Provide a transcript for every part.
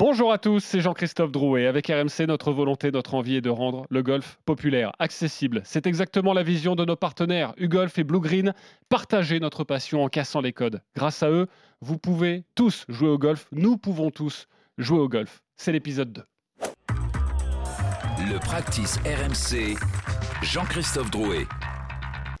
Bonjour à tous, c'est Jean-Christophe Drouet. Avec RMC, notre volonté, notre envie est de rendre le golf populaire, accessible. C'est exactement la vision de nos partenaires, UGolf et Blue Green. Partager notre passion en cassant les codes. Grâce à eux, vous pouvez tous jouer au golf. Nous pouvons tous jouer au golf. C'est l'épisode 2. Le practice RMC, Jean-Christophe Drouet.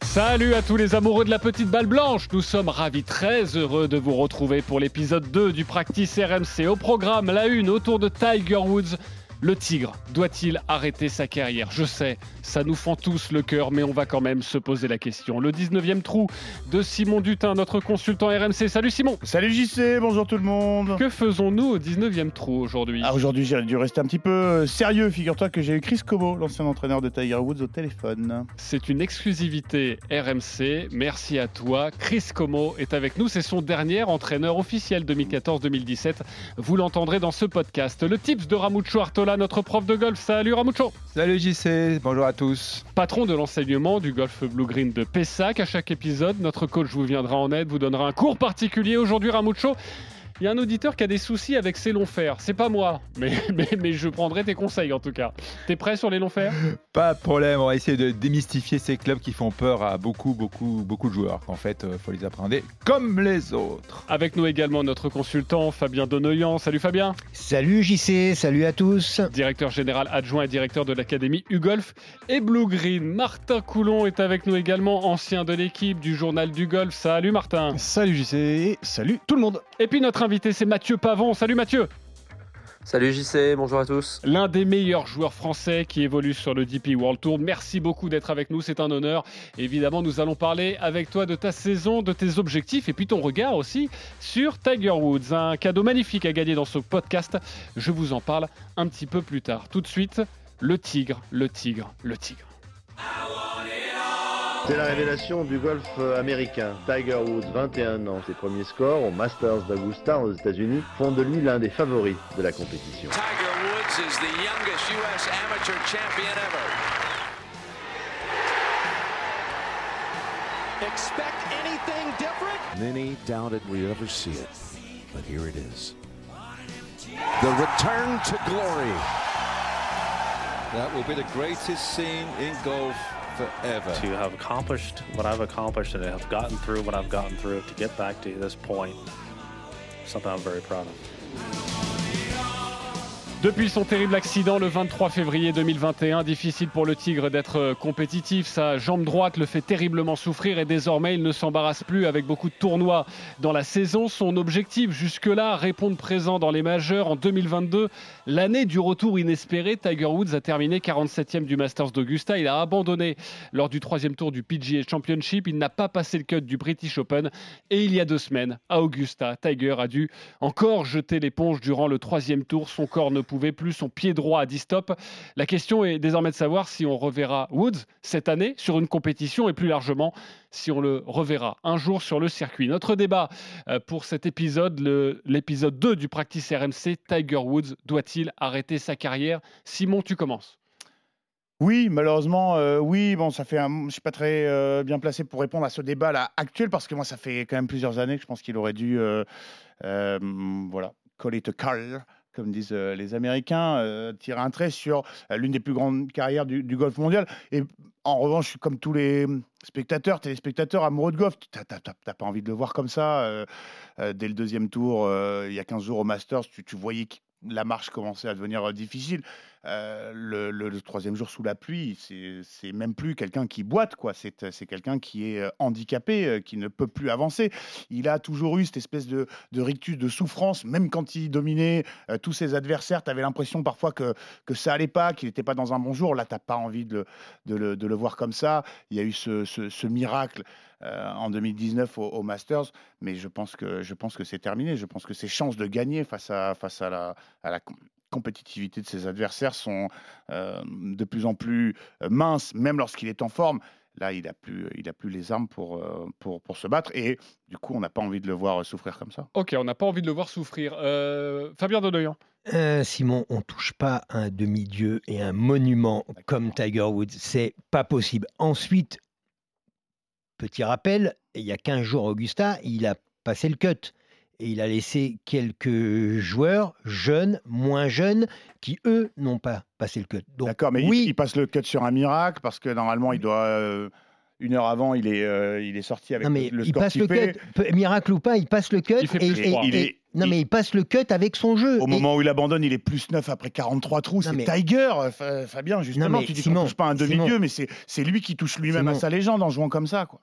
Salut à tous les amoureux de la petite balle blanche. Nous sommes ravis, très heureux de vous retrouver pour l'épisode 2 du Practice RMC. Au programme, la une autour de Tiger Woods. Le tigre doit-il arrêter sa carrière? Je sais, ça nous fend tous le cœur, mais on va quand même se poser la question. Le 19e trou de Simon Dutin, notre consultant RMC. Salut Simon Salut JC, bonjour tout le monde Que faisons-nous au 19e trou aujourd'hui? Ah, Aujourd'hui, j'ai dû rester un petit peu euh, sérieux. Figure-toi que j'ai eu Chris Como, l'ancien entraîneur de Tiger Woods, au téléphone. C'est une exclusivité RMC. Merci à toi. Chris Como est avec nous. C'est son dernier entraîneur officiel 2014-2017. Vous l'entendrez dans ce podcast. Le tips de Ramucho Artola notre prof de golf. Salut Ramucho Salut JC, bonjour à tous. Patron de l'enseignement du golf blue green de Pessac. À chaque épisode, notre coach vous viendra en aide, vous donnera un cours particulier. Aujourd'hui, Ramucho, il y a un auditeur qui a des soucis avec ses longs fers. C'est pas moi, mais, mais, je prendrai tes conseils en tout cas. T'es prêt sur les longs fers? Pas de problème, on va essayer de démystifier ces clubs qui font peur à beaucoup, beaucoup, beaucoup de joueurs. En fait, il euh, faut les apprendre comme les autres. Avec nous également notre consultant Fabien Donoyan. Salut Fabien. Salut JC, salut à tous. Directeur général adjoint et directeur de l'académie U-Golf et Blue Green. Martin Coulon est avec nous également, ancien de l'équipe du journal du golf. Salut Martin. Salut JC salut tout le monde. Et puis notre invité, c'est Mathieu Pavon. Salut Mathieu. Salut JC, bonjour à tous. L'un des meilleurs joueurs français qui évolue sur le DP World Tour. Merci beaucoup d'être avec nous, c'est un honneur. Évidemment, nous allons parler avec toi de ta saison, de tes objectifs et puis ton regard aussi sur Tiger Woods. Un cadeau magnifique à gagner dans ce podcast. Je vous en parle un petit peu plus tard. Tout de suite, le tigre, le tigre, le tigre. C'est la révélation du golf américain. Tiger Woods, 21 ans, ses premiers scores au Masters d'Augusta aux États-Unis font de lui l'un des favoris de la compétition. Tiger Woods is the youngest US amateur champion ever. Expect anything different? Many doubted we'd ever see it, but here it is. The return to glory. That will be the greatest scene in golf forever. To have accomplished what I've accomplished and have gotten through what I've gotten through to get back to this point, something I'm very proud of. Depuis son terrible accident le 23 février 2021, difficile pour le Tigre d'être compétitif. Sa jambe droite le fait terriblement souffrir et désormais il ne s'embarrasse plus avec beaucoup de tournois dans la saison. Son objectif jusque-là, répondre présent dans les majeurs en 2022. L'année du retour inespéré, Tiger Woods a terminé 47e du Masters d'Augusta. Il a abandonné lors du troisième tour du PGA Championship. Il n'a pas passé le cut du British Open. Et il y a deux semaines, à Augusta, Tiger a dû encore jeter l'éponge durant le troisième tour. Son corps ne pouvait plus, son pied droit a dit stop. La question est désormais de savoir si on reverra Woods cette année sur une compétition et plus largement si on le reverra un jour sur le circuit. Notre débat euh, pour cet épisode, l'épisode 2 du Practice RMC, Tiger Woods doit-il arrêter sa carrière? Simon, tu commences. Oui, malheureusement, euh, oui. Bon, ça fait un... je suis pas très euh, bien placé pour répondre à ce débat là actuel parce que moi, ça fait quand même plusieurs années que je pense qu'il aurait dû, voilà, call it a call comme disent les Américains, tirer un trait sur l'une des plus grandes carrières du, golf mondial. Et en revanche, comme tous les spectateurs, téléspectateurs amoureux de golf, tu n'as pas envie de le voir comme ça. dès le deuxième tour, il y a 15 jours au Masters, tu voyais la marche commençait à devenir euh, difficile. Euh, le, troisième jour sous la pluie, c'est même plus quelqu'un qui boite, quoi. C'est quelqu'un qui est euh, handicapé, qui ne peut plus avancer. Il a toujours eu cette espèce de, rictus, de souffrance, même quand il dominait tous ses adversaires. Tu avais l'impression parfois que, ça allait pas, qu'il n'était pas dans un bon jour. Là, tu n'as pas envie de le, voir comme ça. Il y a eu ce miracle euh, en 2019 au, Masters, mais je pense que, je pense que c'est terminé. Je pense que ses chances de gagner face à, face à la, à la compétitivité de ses adversaires sont euh, de plus en plus euh, minces, même lorsqu'il est en forme. Là, il n'a plus, il a plus les armes pour, pour, pour, se battre. Et du coup, on n'a pas envie de le voir souffrir comme ça. Ok, on n'a pas envie de le voir souffrir. Fabien Dodoyan Simon, on touche pas un demi-dieu et un monument comme Tiger Woods. C'est pas possible. Ensuite, Petit rappel, il y a 15 jours, Augusta, il a passé le cut. et il a laissé quelques joueurs jeunes, moins jeunes, qui eux n'ont pas passé le cut. D'accord, mais oui, il, il passe le cut sur un miracle parce que normalement, il doit. euh, une heure avant, il est, euh, il est sorti avec non, mais le il passe le cut, miracle ou pas, il passe le cut. Il fait et, plus et- trois. Il et- est- non, il- mais il passe le cut avec son jeu. Au Et- moment où il abandonne, il est plus 9 après 43 trous. C'est mais- Tiger, euh, Fa- Fabien, justement. mais tu dis qu'on touche pas un demi-dieu, mais c'est c'est lui qui touche lui-même à sa légende en jouant comme ça. Quoi.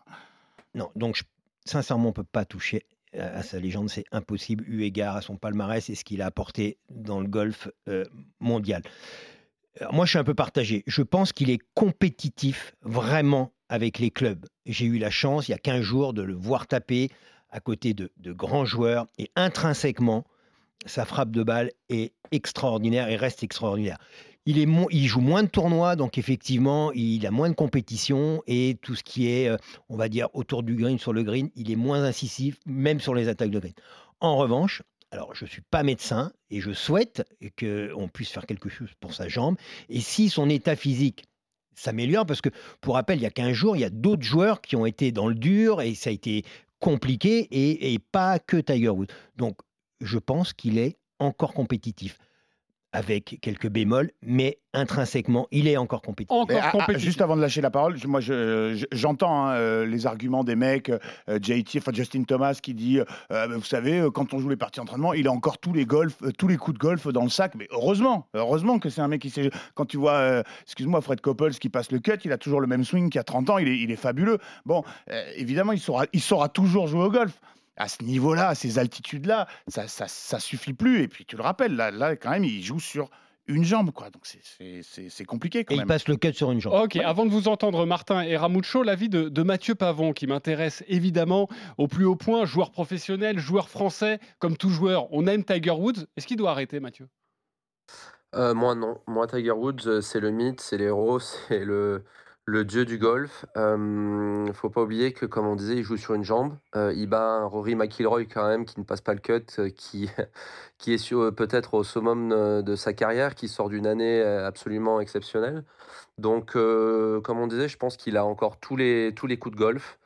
Non, donc je- sincèrement, on ne peut pas toucher à, à sa légende, c'est impossible eu égard à son palmarès et ce qu'il a apporté dans le golf euh, mondial. Alors, moi, je suis un peu partagé. Je pense qu'il est compétitif vraiment avec les clubs. J'ai eu la chance, il y a 15 jours, de le voir taper à côté de, de grands joueurs et intrinsèquement, sa frappe de balle est extraordinaire et reste extraordinaire. Il, est il joue moins de tournois, donc effectivement, il a moins de compétition et tout ce qui est, euh, on va dire, autour du green, sur le green, il est moins incisif, même sur les attaques de green. En revanche, alors je ne suis pas médecin et je souhaite qu'on puisse faire quelque chose pour sa jambe. Et si son état physique s'améliore, parce que pour rappel, il y a 15 jours, il y a d'autres joueurs qui ont été dans le dur et ça a été compliqué et, et pas que Tiger Woods. Donc je pense qu'il est encore compétitif avec quelques bémols, mais intrinsèquement, il est encore compétitif. Encore ah, ah, compétitif. juste avant de lâcher la parole, moi je- je- j'entends hein, euh, les arguments des mecs, euh, JT, enfin Justin Thomas qui dit, euh, vous savez, euh, quand on joue les parties d'entraînement, il a encore tous les golf, euh, tous les coups de golf dans le sac. Mais heureusement, heureusement que c'est un mec qui sait. Quand tu vois, euh, excuse-moi, Fred Couples qui passe le cut, il a toujours le même swing qu'il y a 30 ans, il est, il est fabuleux. Bon, euh, évidemment, il saura, il saura toujours jouer au golf. À ce niveau-là, à ces altitudes-là, ça, ça, ça suffit plus. Et puis tu le rappelles, là, là quand même, il joue sur une jambe, quoi. Donc c'est- c'est c'est- c'est compliqué quand Et il même. passe le cut sur une jambe. Ok, avant de vous entendre, Martin et Ramucho, l'avis de, de Mathieu Pavon, qui m'intéresse évidemment au plus haut point, joueur professionnel, joueur français, comme tout joueur. On aime Tiger Woods. Est-ce qu'il doit arrêter, Mathieu? Euh, moi, non. Moi, Tiger Woods, euh, c'est le mythe, c'est l'héros, c'est le, le dieu du golf. Euh, faut pas oublier que, comme on disait, il joue sur une jambe. Euh, il bat un Rory McIlroy quand même, qui ne passe pas le cut, euh, qui, qui est sur- peut-être au summum euh, de sa carrière, qui sort d'une année euh, absolument exceptionnelle. Donc, euh, comme on disait, je pense qu'il a encore tous les, tous les coups de golf.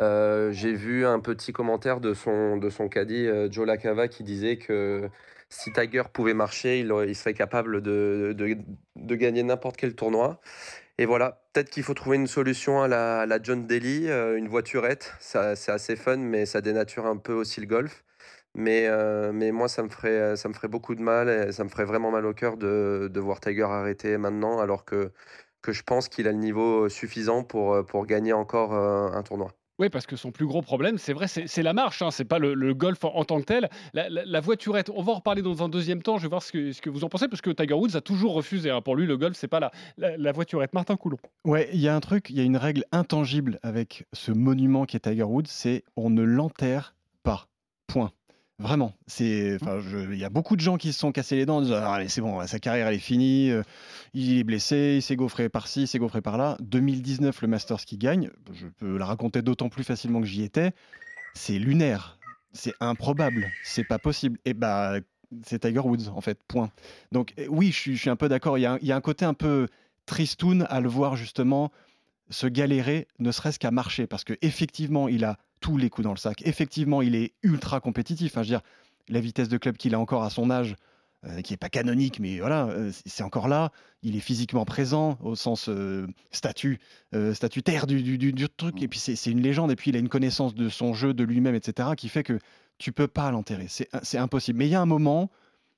Euh, J'ai vu un petit commentaire de son, de son caddie, euh, Joe Lacava, qui disait que si Tiger pouvait marcher, il, il serait capable de, de, de gagner n'importe quel tournoi. Et voilà, peut-être qu'il faut trouver une solution à la, John Daly, euh, une voiturette. Ça, c'est assez fun, mais ça dénature un peu aussi le golf. Mais, euh, mais moi, ça me, ferait, ça me ferait beaucoup de mal ça me ferait vraiment mal au cœur de, voir Tiger arrêter maintenant, alors que, que je pense qu'il a le niveau suffisant pour, pour gagner encore euh, un tournoi. Oui, parce que son plus gros problème, c'est vrai, c'est la marche, hein, c'est pas le, golf en, tant que tel. La, voiturette, on va en reparler dans un deuxième temps, je vais voir ce que, ce que vous en pensez, parce que Tiger Woods a toujours refusé. hein. Pour lui, le golf, c'est pas la, la, la voiturette. Martin Coulon. Ouais, il y a un truc, il y a une règle intangible avec ce monument qui est Tiger Woods, c'est on ne l'enterre pas. Point. Vraiment. C'est, enfin, je- il y a beaucoup de gens qui se sont cassés les dents en disant Ah, allez, c'est bon, sa carrière elle est finie, euh, il est blessé, il s'est gaufré par-ci, il s'est gaufré par-là. 2019, le Masters qui gagne, je peux la raconter d'autant plus facilement que j'y étais. C'est lunaire, c'est improbable, c'est pas possible. Et bah, c'est Tiger Woods en fait. Point. Donc eh, oui, je suis, je suis un peu d'accord. Il y, a un- il y a un côté un peu tristoun à le voir justement se galérer, ne serait-ce qu'à marcher, parce que effectivement, il a tous les coups dans le sac. Effectivement, il est ultra compétitif. Enfin, je veux dire, la vitesse de club qu'il a encore à son âge, euh, qui est pas canonique, mais voilà, euh, c'est- encore là. Il est physiquement présent au sens euh, statut, statutaire du, du- du- du truc. Et puis c'est une légende. Et puis il a une connaissance de son jeu, de lui-même, etc., qui fait que tu peux pas l'enterrer. C'est c'est impossible. Mais il y a un moment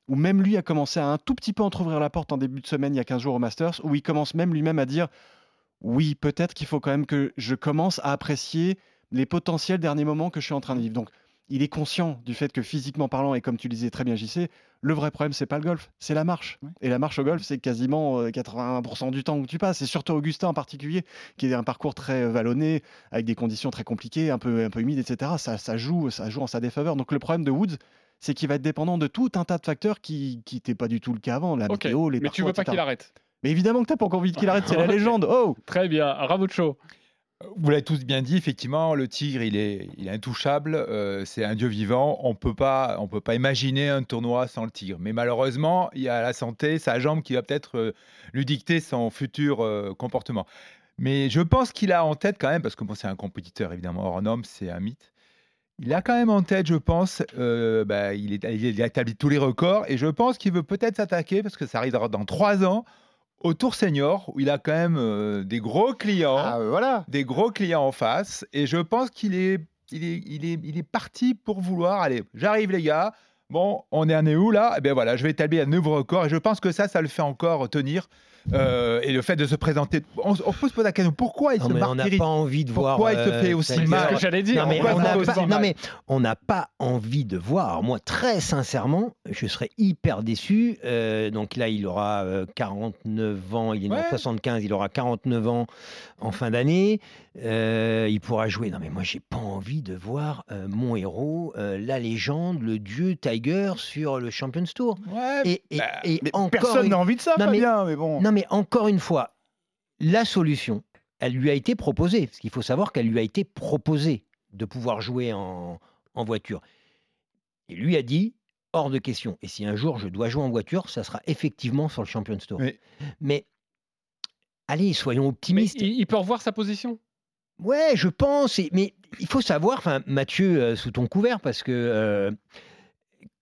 où même lui a commencé à un tout petit peu entrouvrir la porte en début de semaine, il y a 15 jours au Masters, où il commence même lui-même à dire oui, peut-être qu'il faut quand même que je commence à apprécier les potentiels derniers moments que je suis en train de vivre. Donc, il est conscient du fait que physiquement parlant, et comme tu le disais très bien, JC, le vrai problème, c'est pas le golf, c'est la marche. Et la marche au golf, c'est quasiment euh, 80% du temps où tu passes. C'est surtout Augustin en particulier, qui est un parcours très euh, vallonné, avec des conditions très compliquées, un peu, un peu humides, etc. Ça, ça joue, ça joue en sa défaveur. Donc, le problème de Woods, c'est qu'il va être dépendant de tout un tas de facteurs qui n'étaient pas du tout le cas avant, la météo, les mais tu veux parcours, pas qu'il arrête? Mais évidemment que t'as pas encore envie qu'il arrête, c'est la légende. Oh Très bien. Ramucho. Vous l'avez tous bien dit, effectivement, le tigre, il est, intouchable, euh, c'est un dieu vivant. On on peut pas imaginer un tournoi sans le tigre. Mais malheureusement, il y a la santé, sa jambe qui va peut-être euh, lui dicter son futur euh, comportement. Mais je pense qu'il a en tête quand même, parce que bon, c'est un compétiteur évidemment hors norme, c'est un mythe. Il a quand même en tête, je pense, bah, il, il a établi tous les records et je pense qu'il veut peut-être s'attaquer, parce que ça arrivera dans trois ans, au Tour Senior, où il a quand même euh, des gros clients, Ah, euh, voilà. des gros clients en face. Et je pense qu'il est, il est, il est, il est parti pour vouloir, allez, j'arrive les gars, bon, on est à où là Eh bien voilà, je vais établir un nouveau record et je pense que ça, ça le fait encore tenir. Euh, et le fait de se présenter, on, on peut se poser la question, pourquoi il Non, se mais on n'a martyrise pas envie de voir. Pourquoi il se fait euh, aussi mal C'est ce que j'allais dire. Non mais, on n'a pas, aussi non, mal mais on n'a pas envie de voir. Moi, très sincèrement, je serais hyper déçu. Euh, donc là, il aura euh, 49 ans, il est né en Ouais. 75, il aura 49 ans en fin d'année. Euh, il pourra jouer. Non mais moi, j'ai pas envie de voir euh, mon héros, euh, la légende, le dieu Tiger sur le Champions Tour. Ouais, Et, et- bah, et Mais encore personne n'a envie de ça, Non, mais- Fabien, mais bon. non, mais encore une fois, la solution, elle lui a été proposée. Parce qu'il faut savoir qu'elle lui a été proposée de pouvoir jouer en, en voiture. Et lui a dit hors de question. Et si un jour je dois jouer en voiture, ça sera effectivement sur le Champions Tour. Oui. Mais allez, soyons optimistes. il, il peut revoir sa position? Ouais, je pense. et- mais il faut savoir, enfin, Mathieu, euh, sous ton couvert, parce que euh,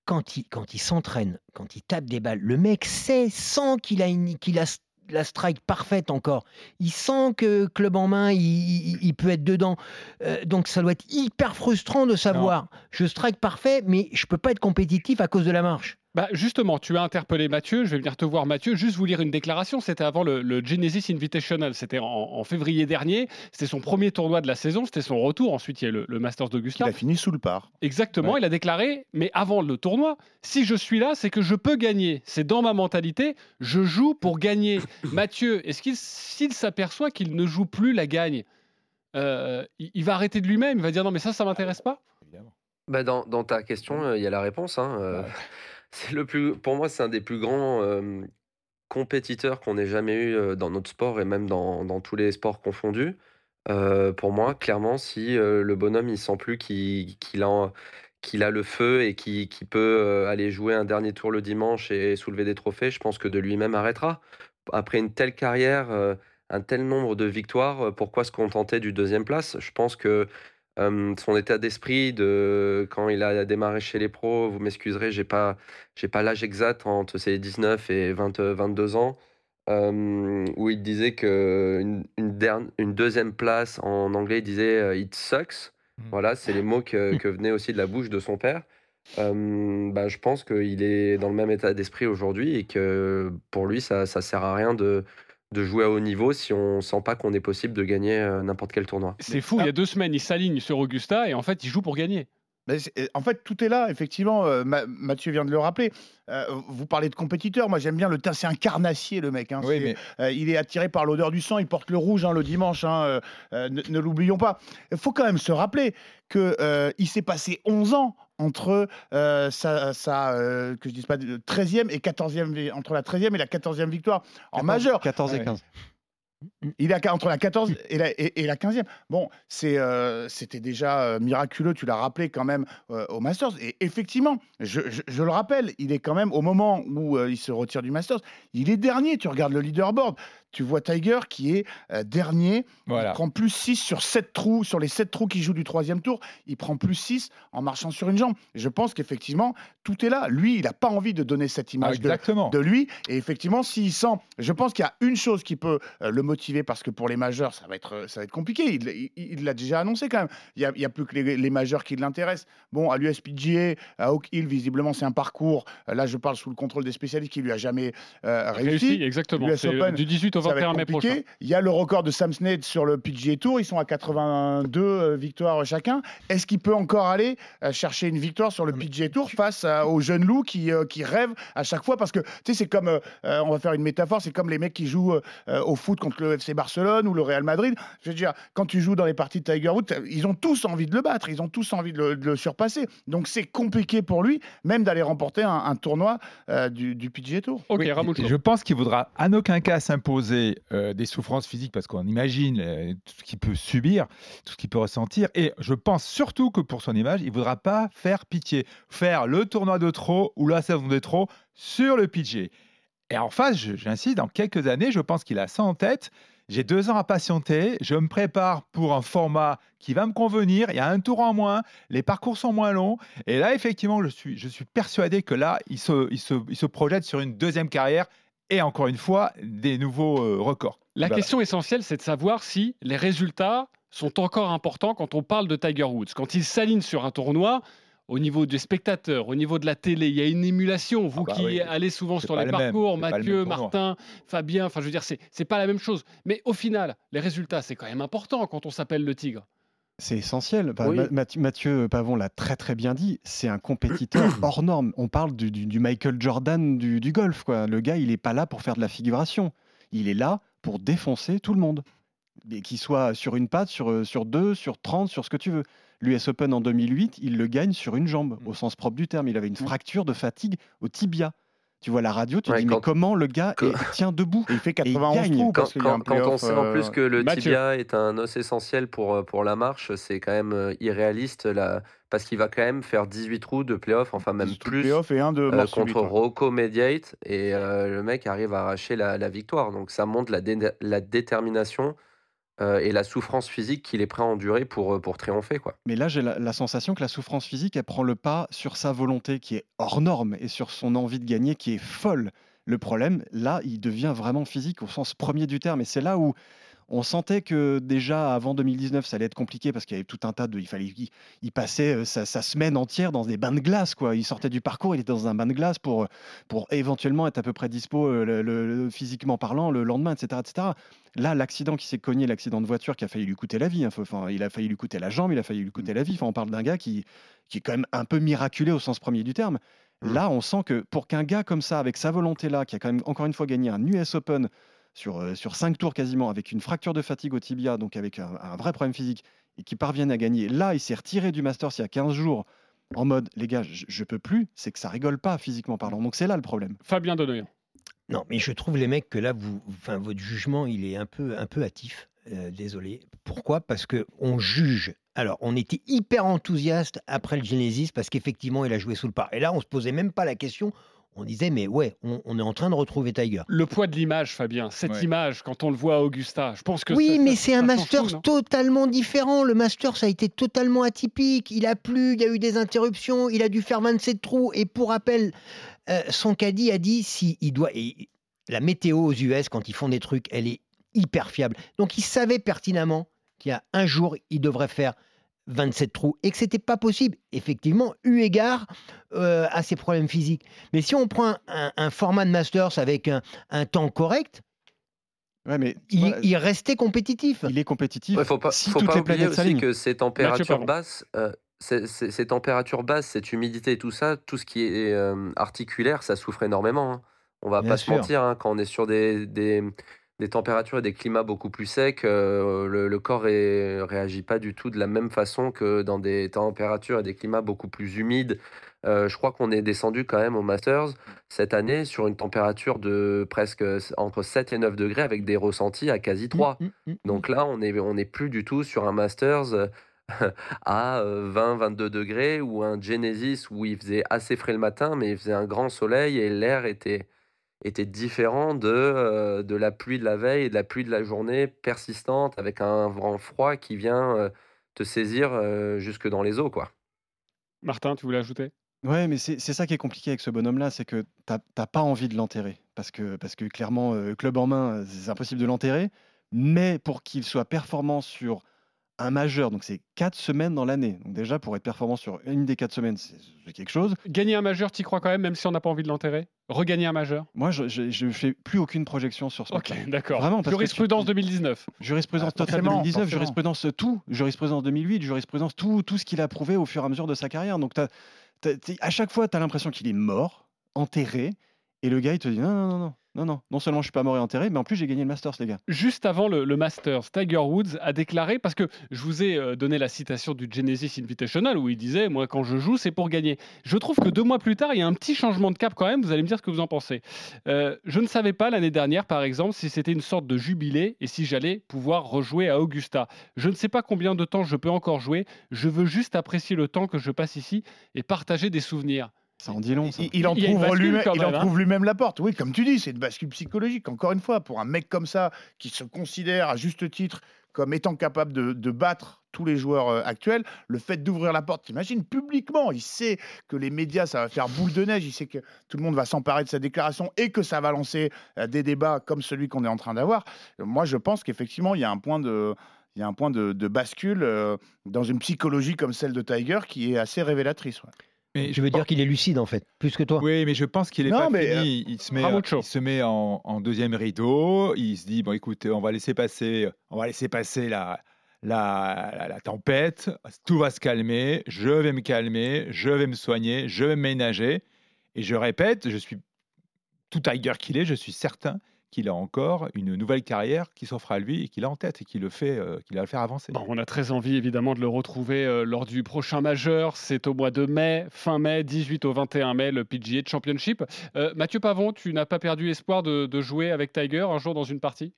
quand il, quand il s'entraîne, quand il tape des balles, le mec sait, sent qu'il a, une, qu'il a la strike parfaite encore. Il sent que club en main, il, il- il peut être dedans. Euh, donc ça doit être hyper frustrant de savoir, je strike parfait, mais je peux pas être compétitif à cause de la marche. Bah justement, tu as interpellé Mathieu. Je vais venir te voir, Mathieu. Juste vous lire une déclaration. C'était avant le, le Genesis Invitational. C'était en, en février dernier. C'était son premier tournoi de la saison. C'était son retour. Ensuite, il y a le, le Masters Il d'Augusta. a fini sous le par. Exactement. Ouais. Il a déclaré. Mais avant le tournoi, si je suis là, c'est que je peux gagner. C'est dans ma mentalité. Je joue pour gagner. Mathieu, est-ce qu'il s'il s'aperçoit qu'il ne joue plus la gagne, euh, il, il va arrêter de lui-même. Il va dire non, mais ça, ça m'intéresse pas? évidemment. Bah, dans, dans ta question, euh, il y a la réponse. hein, euh, Ouais. c'est le plus, pour moi, c'est un des plus grands compétiteurs qu'on ait jamais eu dans notre sport et même dans, dans tous les sports confondus. Pour moi, clairement, si le bonhomme il sent plus qu'il qu'il a, qu'il a le feu et qu'il qu'il peut aller jouer un dernier tour le dimanche et soulever des trophées, je pense que de lui-même arrêtera. Après une telle carrière, un tel nombre de victoires, pourquoi se contenter du deuxième place? Je pense que euh, son état d'esprit de quand il a démarré chez les pros, vous m'excuserez, j'ai pas j'ai pas l'âge exact entre ses 19 et 20, euh, 22 ans, euh, où il disait que une, une, une deuxième place en anglais, il disait euh, it sucks. Mm. Voilà, c'est les mots que, que venaient aussi de la bouche de son père. Euh, bah, je pense qu'il est dans le même état d'esprit aujourd'hui et que pour lui, ça, ça sert à rien de, de jouer à haut niveau si on sent pas qu'on est possible de gagner euh, n'importe quel tournoi. C'est fou. Il y a deux semaines, il s'aligne sur Augusta et en fait, il joue pour gagner. Mais en fait, tout est là, effectivement. euh, Ma- Mathieu vient de le rappeler. Euh, vous parlez de compétiteur. Moi, j'aime bien le teint. C'est un carnassier, le mec. hein. Oui, mais Euh, il est attiré par l'odeur du sang. Il porte le rouge hein, le dimanche. hein, euh, euh, ne ne l'oublions pas. Il faut quand même se rappeler que euh, il s'est passé 11 ans entre euh, sa, sa, euh, que je dise pas de- 13e et 14e vi- entre la 13e et la 14e victoire en 14 majeur. 14 et Ouais. 15. Il est entre la 14 et la, et, et la 15e. Bon, euh, c'était déjà euh, miraculeux, tu l'as rappelé quand même euh, au Masters. Et effectivement, je, je- je le rappelle, il est quand même au moment où euh, il se retire du Masters, il est dernier. Tu regardes le leaderboard, tu vois Tiger qui est euh, dernier. voilà. Il prend plus 6 sur 7 trous, sur les 7 trous qui jouent du troisième tour. Il prend plus 6 en marchant sur une jambe. Je pense qu'effectivement, tout est là. Lui, il n'a pas envie de donner cette Ah, image de, lui. Et effectivement, s'il sent, je pense qu'il y a une chose qui peut euh, le motiver parce que pour les majeurs, ça va être, euh, ça va être compliqué. Il l'a déjà annoncé quand même. Il n'y a, plus que les, les majeurs qui l'intéressent. Bon, à l'USPGA, à Oak Hill, visiblement, c'est un parcours. Là, je parle sous le contrôle des spécialistes qui lui a jamais euh, réussi. Réussi, exactement. du 18 au 21 mai compliqué. prochain. Il y a le record de Sam Snead sur le PGA Tour. Ils sont à 82 euh, victoires chacun. Est-ce qu'il peut encore aller euh, chercher une victoire sur le PGA Tour face à- aux jeunes loups qui, euh, qui rêvent à chaque fois? Parce que, tu sais, c'est comme, euh, euh, on va faire une métaphore, c'est comme les mecs qui jouent euh, au foot contre le FC Barcelone ou le Real Madrid. Je veux dire, quand tu joues dans les parties de Tiger Woods, ils ont tous envie de le battre, ils ont tous envie de le, de le surpasser. Donc c'est compliqué pour lui, même d'aller remporter un, un tournoi euh, du, du PGA Tour. Ok, Oui, je pense qu'il voudra en aucun cas s'imposer euh, des souffrances physiques parce qu'on imagine euh, tout ce qu'il peut subir, tout ce qu'il peut ressentir. Et je pense surtout que pour son image, il ne voudra pas faire pitié, faire le tournoi de trop ou la saison de trop sur le PGA. Et en face, j'insiste, dans quelques années, je pense qu'il a ça en tête j'ai deux ans à patienter, je me prépare pour un format qui va me convenir, il y a un tour en moins, les parcours sont moins longs, et là, effectivement, je suis, je suis persuadé que là, il se, il, se, il se projette sur une deuxième carrière et encore une fois, des nouveaux euh, records. La question essentielle, c'est de savoir si les résultats sont encore importants quand on parle de Tiger Woods. Quand il s'aligne sur un tournoi, au niveau des spectateurs, au niveau de la télé, il y a une émulation. Vous bah qui oui. allez souvent sur les le parcours, même Mathieu. Martin, Fabien, enfin je veux dire, c'est pas la même chose. Mais au final, les résultats, c'est quand même important quand on s'appelle le Tigre. C'est essentiel. Enfin, Oui. Ma- Mathieu, Mathieu Pavon l'a très très bien dit. C'est un compétiteur hors norme. On parle du, du- du Michael Jordan du, du golf. Quoi. Le gars, il n'est pas là pour faire de la figuration. Il est là pour défoncer tout le monde. Et Qu'il soit sur une patte, sur, sur deux, sur 30, sur ce que tu veux. L'US Open en 2008, il le gagne sur une jambe, au sens propre du terme. Il avait une fracture de fatigue au tibia. Tu vois la radio, tu Ouais, dis, quand- mais comment le gars quand- est- tient debout il fait Et il 91 gagne. trous Quand, parce qu'il y a un quand- quand on sait en euh, plus que le Mathieu. tibia est un os essentiel pour, euh, pour la marche, c'est quand même euh, irréaliste là, parce qu'il va quand même faire 18 trous de playoff, enfin même plus, et un de euh, contre. Rocco Mediate, et euh, le mec arrive à arracher la, la victoire. Donc ça montre la, dé- la détermination euh, et la souffrance physique qu'il est prêt à endurer pour, euh, pour triompher. Quoi. Mais là, j'ai la, la sensation que la souffrance physique, elle prend le pas sur sa volonté qui est hors norme et sur son envie de gagner qui est folle. Le problème, là, il devient vraiment physique au sens premier du terme. Et c'est là où on sentait que déjà avant 2019, ça allait être compliqué parce qu'il y avait tout un tas de. Il fallait, il, il passait euh, sa, sa semaine entière dans des bains de glace, quoi. Il sortait du parcours, il était dans un bain de glace pour, pour éventuellement être à peu près dispo euh, le- le- le- physiquement parlant le lendemain, etc., etc. Là, l'accident qui s'est cogné, l'accident de voiture qui a failli lui coûter la vie. hein. Enfin, il a failli lui coûter la jambe, il a failli lui coûter la vie. Enfin, on parle d'un gars qui, qui est quand même un peu miraculé au sens premier du terme. Là, on sent que pour qu'un gars comme ça, avec sa volonté-là, qui a quand même encore une fois gagné un US Open sur, euh, sur cinq tours quasiment, avec une fracture de fatigue au tibia, donc avec un, un vrai problème physique, et qui parvienne à gagner, là, il s'est retiré du Masters il y a 15 jours en mode, les gars, je, je peux plus, c'est que ça rigole pas physiquement parlant. Donc c'est là le problème. Fabien Donoyan. Non, mais je trouve les mecs que là, vous, enfin, votre jugement, il est un peu, un peu hâtif. Euh, désolé. Pourquoi? Parce que on juge. Alors, on était hyper enthousiaste après le Genesis parce qu'effectivement, il a joué sous le par. Et là, on se posait même pas la question. On disait, mais ouais, on, on est en train de retrouver Tiger. Le poids de l'image, Fabien, cette Ouais. image, quand on le voit à Augusta, je pense que Oui, ça- mais c'est un Masters tout, totalement différent. Le Masters, ça a été totalement atypique. Il a plu, il y a eu des interruptions, il a dû faire 27 trous. Et pour rappel, euh, son caddie a dit si il doit. et la météo aux US, quand ils font des trucs, elle est hyper fiable. Donc il savait pertinemment qu'il y a un jour, il devrait faire 27 trous et que c'était pas possible, effectivement, eu égard euh, à ses problèmes physiques. Mais si on prend un, un format de Masters avec un, un temps correct, Ouais, mais il, restait compétitif. il est compétitif. Il faut pas, si faut toutes pas les oublier aussi que ces températures basses, euh, ces, ces- ces températures basses, cette humidité et tout ça, tout ce qui est euh, articulaire, ça souffre énormément. hein. On va Bien pas sûr. se mentir, hein, quand on est sur des, des, des températures et des climats beaucoup plus secs, euh, le, le corps ne réagit pas du tout de la même façon que dans des températures et des climats beaucoup plus humides. Euh, je crois qu'on est descendu quand même au Masters cette année sur une température de presque entre 7 et 9 degrés avec des ressentis à quasi 3. Mm, mm, mm. Donc là, on n'est on est plus du tout sur un Masters euh, à 20-22 degrés ou un Genesis où il faisait assez frais le matin, mais il faisait un grand soleil et l'air était, était différent de, euh, de la pluie de la veille et de la pluie de la journée persistante avec un vent froid qui vient euh, te saisir euh, jusque dans les os. Quoi. Martin, tu voulais ajouter? Ouais, mais c'est c'est ça qui est compliqué avec ce bonhomme-là, c'est que t'as t'as pas envie de l'enterrer. Parce que, parce que clairement, euh, club en main, c'est impossible de l'enterrer. Mais pour qu'il soit performant sur un majeur, donc c'est quatre semaines dans l'année. Donc déjà, pour être performant sur une des quatre semaines, c'est quelque chose. Gagner un majeur, t'y crois quand même, même si on n'a pas envie de l'enterrer? Regagner un majeur? Moi, je, je, je fais plus aucune projection sur ce Ok, d'accord. Vraiment, parce que Jurisprudence tu- 2019. Jurisprudence Ah, totale forcément, 2019, forcément. jurisprudence tout, jurisprudence 2008, jurisprudence tout, tout ce qu'il a prouvé au fur et à mesure de sa carrière. Donc t'as- t'es- à chaque fois, tu as l'impression qu'il est mort, enterré, et le gars, il te dit non, non, non, non, non, non, non seulement je suis pas mort et enterré, mais en plus j'ai gagné le Masters, les gars. Juste avant le, le Masters, Tiger Woods a déclaré, parce que je vous ai euh, donné la citation du Genesis Invitational où il disait Moi, quand je joue, c'est pour gagner. Je trouve que deux mois plus tard, il y a un petit changement de cap quand même. Vous allez me dire ce que vous en pensez. Euh, je ne savais pas l'année dernière, par exemple, si c'était une sorte de jubilé et si j'allais pouvoir rejouer à Augusta. Je ne sais pas combien de temps je peux encore jouer. Je veux juste apprécier le temps que je passe ici et partager des souvenirs. Ça en dit long. ça. Il, il en trouve lui-même, hein. trouve lui-même la porte. Oui, comme tu dis, c'est une bascule psychologique. Encore une fois, pour un mec comme ça, qui se considère à juste titre comme étant capable de, de battre tous les joueurs euh, actuels, le fait d'ouvrir la porte, t'imagines, publiquement, il sait que les médias, ça va faire boule de neige, il sait que tout le monde va s'emparer de sa déclaration et que ça va lancer euh, des débats comme celui qu'on est en train d'avoir. Moi, je pense qu'effectivement, il y a un point de... Il y a un point de, de bascule euh, dans une psychologie comme celle de Tiger qui est assez révélatrice. ouais. Mais Je veux dire qu'il est lucide en fait, plus que toi. Oui, mais je pense qu'il est Non, pas mais, fini. Il se met, Ramucho. il se met en, en deuxième rideau. Il se dit bon, écoute, on va laisser passer, on va laisser passer la, la, la- la tempête. Tout va se calmer. Je vais me calmer. Je vais me soigner. Je vais me ménager. Et je répète, je suis tout Tiger qu'il est. Je suis certain qu'il a encore une nouvelle carrière qui s'offre à lui et qu'il a en tête et qui le fait, euh, qu'il va le faire avancer. Bon, on a très envie évidemment de le retrouver euh, lors du prochain majeur. C'est au mois de mai, fin mai, 18 au 21 mai, le PGA Championship. Euh, Mathieu Pavon, tu n'as pas perdu espoir de, de jouer avec Tiger un jour dans une partie?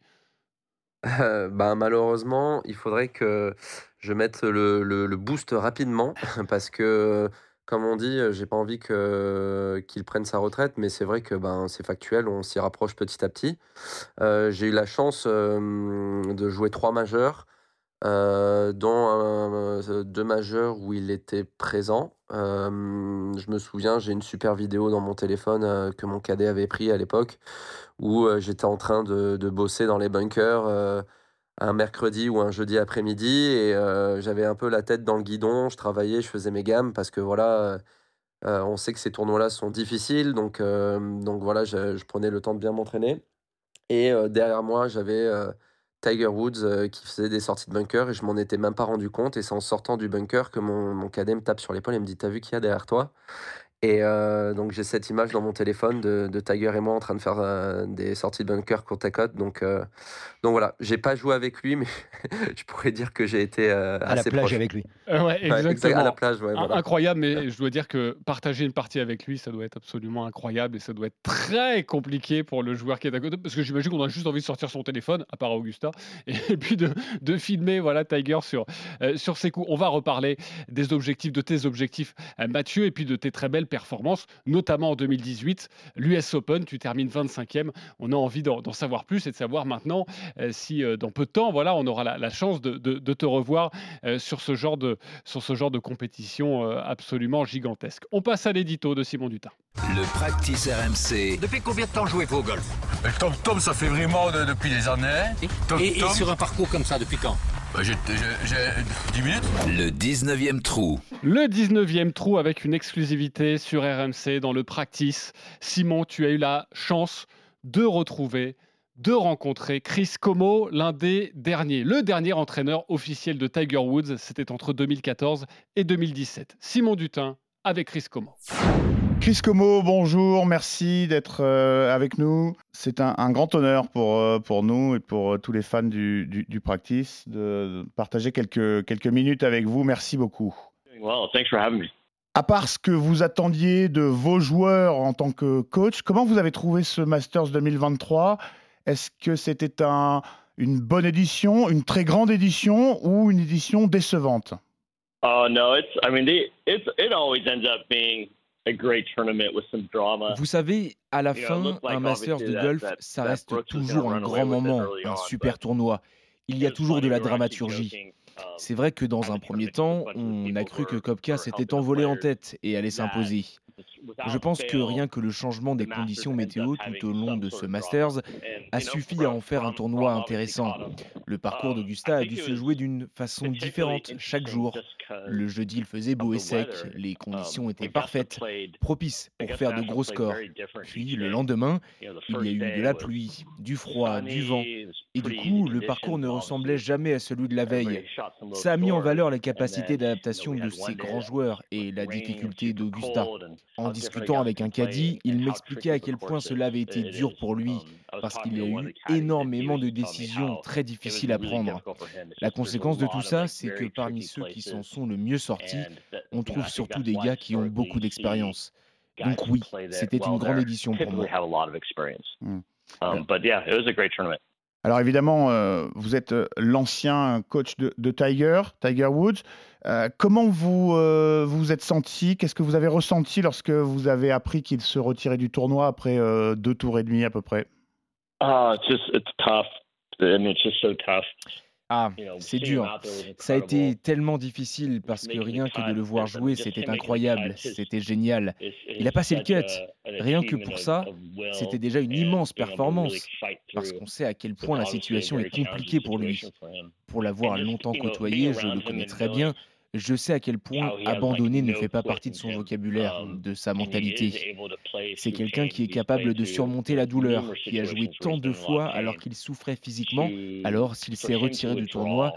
Euh, ben, malheureusement, il faudrait que je mette le, le- le boost rapidement parce que, comme on dit, j'ai pas envie que qu'il prenne sa retraite, mais c'est vrai que ben c'est factuel, on s'y rapproche petit à petit. J'ai eu la chance de jouer trois majeurs, dont deux majeurs où il était présent. Je me souviens, j'ai une super vidéo dans mon téléphone que mon cadet avait pris à l'époque où j'étais en train de, bosser dans les bunkers un mercredi ou un jeudi après-midi et euh, j'avais un peu la tête dans le guidon, je travaillais, je faisais mes gammes parce que voilà, euh, euh, on sait que ces tournois-là sont difficiles, donc, donc voilà, je, prenais le temps de bien m'entraîner. Et derrière moi, j'avais Tiger Woods qui faisait des sorties de bunker et je m'en étais même pas rendu compte. Et c'est en sortant du bunker que mon, mon cadet me tape sur l'épaule et me dit T'as vu qui y a derrière toi? Et euh, donc j'ai cette image dans mon téléphone de, de Tiger et moi en train de faire euh, des sorties de bunker côte à côte. Donc, euh, donc voilà, j'ai pas joué avec lui, mais je pourrais dire que j'ai été euh, À la assez plage proche. avec lui. Euh, ouais, Ouais, exact, exactement. à la plage, ouais, voilà. Incroyable, mais je dois dire que partager une partie avec lui, ça doit être absolument incroyable et ça doit être très compliqué pour le joueur qui est à côté. Parce que j'imagine qu'on a juste envie de sortir son téléphone, à part Augusta, et puis de, de filmer voilà, Tiger sur, euh, sur ses coups. On va reparler des objectifs, de tes objectifs, euh, Mathieu, et puis de tes très belles performances, notamment en 2018, l'US Open. Tu termines 25e. On a envie d'en d'en savoir plus et de savoir maintenant euh, si euh, dans peu de temps, voilà, on aura la, la chance de, de- de te revoir euh, sur ce genre de, sur ce genre de compétition euh, absolument gigantesque. On passe à l'édito de Simon Dutin. Le practice RMC. Depuis combien de temps jouez-vous au golf? Tom Tom, ça fait vraiment de- depuis des années. Tom et, et Tom, sur un parcours comme ça, depuis quand? Bah, j'ai j'ai- j'ai 10 minutes. Le 19e trou. Le 19e trou avec une exclusivité sur RMC dans le practice. Simon, tu as eu la chance de retrouver, de rencontrer Chris Como, l'un des derniers, le dernier entraîneur officiel de Tiger Woods. C'était entre 2014 et 2017. Simon Dutin avec Chris Como. Chris Como, bonjour, merci d'être euh, avec nous. C'est un, un grand honneur pour, euh, pour nous et pour euh, tous les fans du, du, du practice de, partager quelques, quelques minutes avec vous. Merci beaucoup. Well, thanks for having me. À part ce que vous attendiez de vos joueurs en tant que coach, comment vous avez trouvé ce Masters 2023 Est-ce que c'était un, une bonne édition, une très grande édition ou une édition décevante? Oh no, it's. I mean, it's. It always ends up being a great tournament with some drama. Vous savez, à la You know, it fin, un Masters de golf, ça reste toujours un grand moment, un super tournoi. Il y a toujours de la dramaturgie. um, C'est vrai que dans un premier temps, on a cru que Kopka s'était envolé en tête et allait s'imposer. Je pense que rien que le changement des conditions météo tout au long de ce Masters a suffi à en faire un tournoi intéressant. Le parcours d'Augusta a dû se jouer d'une façon différente chaque jour. Le jeudi, il faisait beau et sec, les conditions étaient parfaites, propices pour faire de gros scores. Puis le lendemain, il y a eu de la pluie, du froid, du vent, et du coup, le parcours ne ressemblait jamais à celui de la veille. Ça a mis en valeur la capacité d'adaptation de ces grands joueurs et la difficulté d'Augusta. En discutant avec un caddie, il m'expliquait à quel point cela avait été dur pour lui, parce qu'il y a eu énormément de décisions très difficiles à prendre. La conséquence de tout ça, c'est que parmi ceux qui s'en sont le mieux sortis, on trouve surtout des gars qui ont beaucoup d'expérience. Donc oui, c'était une grande édition pour moi. typically have a lot of experience. Um, but yeah, it was a great tournament. Alors évidemment, euh, vous êtes euh, l'ancien coach de, Tiger, Tiger Woods. Euh, comment vous vous êtes senti? Qu'est-ce que vous avez ressenti lorsque vous avez appris qu'il se retirait du tournoi après deux tours et demi à peu près? Ah, it's tough. I mean, it's just so tough. Ah, c'est dur. Ça a été tellement difficile parce que rien que de le voir jouer, c'était incroyable, c'était génial. Il a passé le cut. Rien que pour ça, c'était déjà une immense performance parce qu'on sait à quel point la situation est compliquée pour lui. Pour l'avoir longtemps côtoyé, je le connais très bien. Je sais à quel point abandonner ne fait pas partie de son vocabulaire, de sa mentalité. C'est quelqu'un qui est capable de surmonter la douleur, qui a joué tant de fois alors qu'il souffrait physiquement. Alors, s'il s'est retiré du tournoi,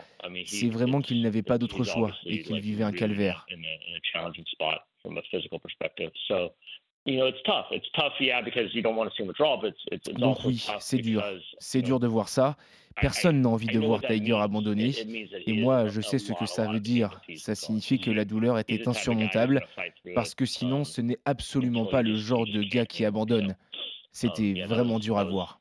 c'est vraiment qu'il n'avait pas d'autre choix et qu'il vivait un calvaire. Donc oui, c'est dur. C'est dur de voir ça. Personne n'a envie de voir Tiger abandonner. Et moi, je sais ce que ça veut dire. Ça signifie que la douleur était insurmontable, parce que sinon, ce n'est absolument pas le genre de gars qui abandonne. C'était vraiment dur à voir.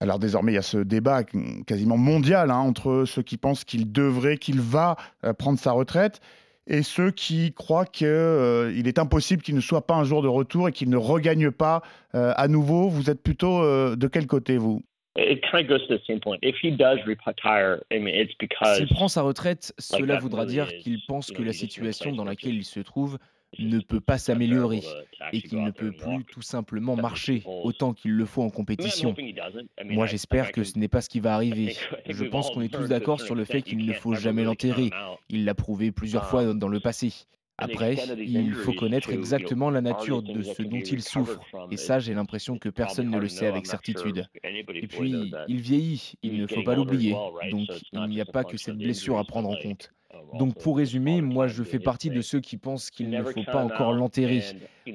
Alors désormais, il y a ce débat quasiment mondial hein, entre ceux qui pensent qu'il devrait, qu'il va euh, prendre sa retraite et ceux qui croient qu'il euh, est impossible qu'il ne soit pas un jour de retour et qu'il ne regagne pas euh, à nouveau. Vous êtes plutôt euh, de quel côté, vous? It kind of goes to the same point. If he does retire, I mean, it's because S'il prend sa retraite, cela voudra dire qu'il pense que la situation dans laquelle il se trouve ne peut pas s'améliorer et qu'il ne peut plus tout simplement marcher autant qu'il le faut en compétition. Moi, j'espère que ce n'est pas ce qui va arriver. Je pense qu'on est tous d'accord sur le fait qu'il ne faut jamais l'enterrer. Il l'a prouvé plusieurs fois dans le passé. Après, il faut connaître exactement la nature de ce dont il souffre. Et ça, j'ai l'impression que personne ne le sait avec certitude. Et puis, il vieillit, il ne faut pas l'oublier. Donc, il n'y a pas que cette blessure à prendre en compte. Donc pour résumer, moi je fais partie de ceux qui pensent qu'il ne faut pas encore l'enterrer,